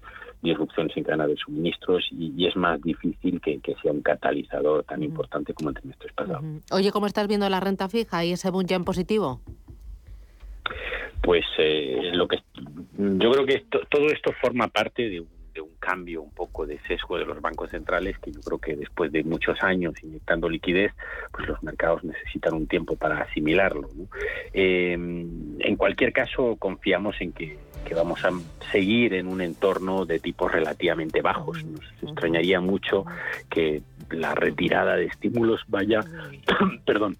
disrupciones en cadena de suministros y, es más difícil que, sea un catalizador tan importante como el trimestre pasado. Oye, ¿cómo estás viendo la renta fija y ese boom ya en positivo? Pues eh, lo que yo creo que todo esto forma parte de un, cambio un poco de sesgo de los bancos centrales que yo creo que después de muchos años inyectando liquidez, pues los mercados necesitan un tiempo para asimilarlo. Eh, en cualquier caso, confiamos en que que vamos a seguir en un entorno de tipos relativamente bajos. Nos extrañaría mucho que la retirada de estímulos vaya, perdón,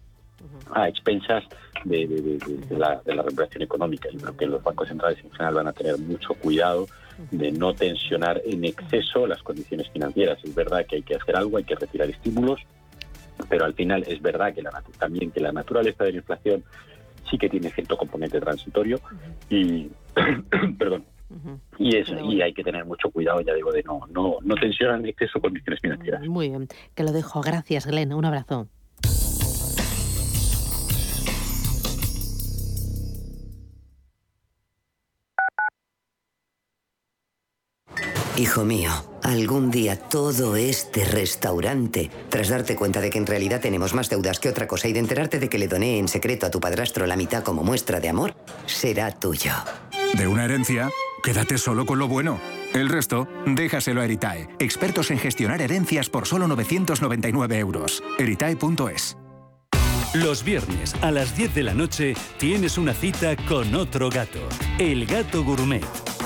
a expensas de, la, de, la, recuperación económica. Yo creo que los bancos centrales en general van a tener mucho cuidado de no tensionar en exceso las condiciones financieras. Es verdad que hay que hacer algo, hay que retirar estímulos, pero al final es verdad que la, también que la naturaleza de la inflación sí que tiene cierto componente transitorio y perdón y eso y hay que tener mucho cuidado ya digo de no no no tensionar en exceso condiciones financieras. Muy bien que lo dejo. Gracias Glenn un abrazo Hijo mío, algún día todo este restaurante, tras darte cuenta de que en realidad tenemos más deudas que otra cosa y de enterarte de que le doné en secreto a tu padrastro la mitad como muestra de amor, será tuyo. De una herencia, quédate solo con lo bueno. El resto, déjaselo a Eritae, expertos en gestionar herencias por solo 999 euros. Eritae.es. Los viernes a las 10 de la noche tienes una cita con otro gato, el gato gourmet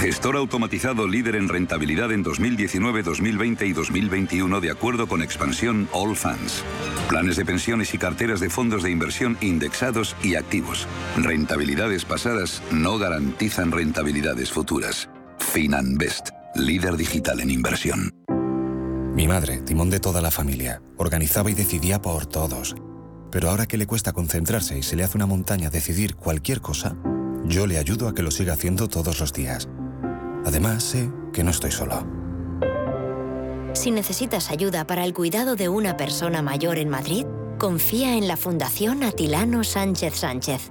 Gestor automatizado líder en rentabilidad en 2019, 2020 y 2021 de acuerdo con expansión All Funds. Planes de pensiones y carteras de fondos de inversión indexados y activos. Rentabilidades pasadas no garantizan rentabilidades futuras. FinanBest, líder digital en inversión. Mi madre, timón de toda la familia, organizaba y decidía por todos. Pero ahora que le cuesta concentrarse y se le hace una montaña decidir cualquier cosa, yo le ayudo a que lo siga haciendo todos los días. Además, sé que no estoy solo. Si necesitas ayuda para el cuidado de una persona mayor en Madrid, confía en la Fundación Atilano Sánchez Sánchez.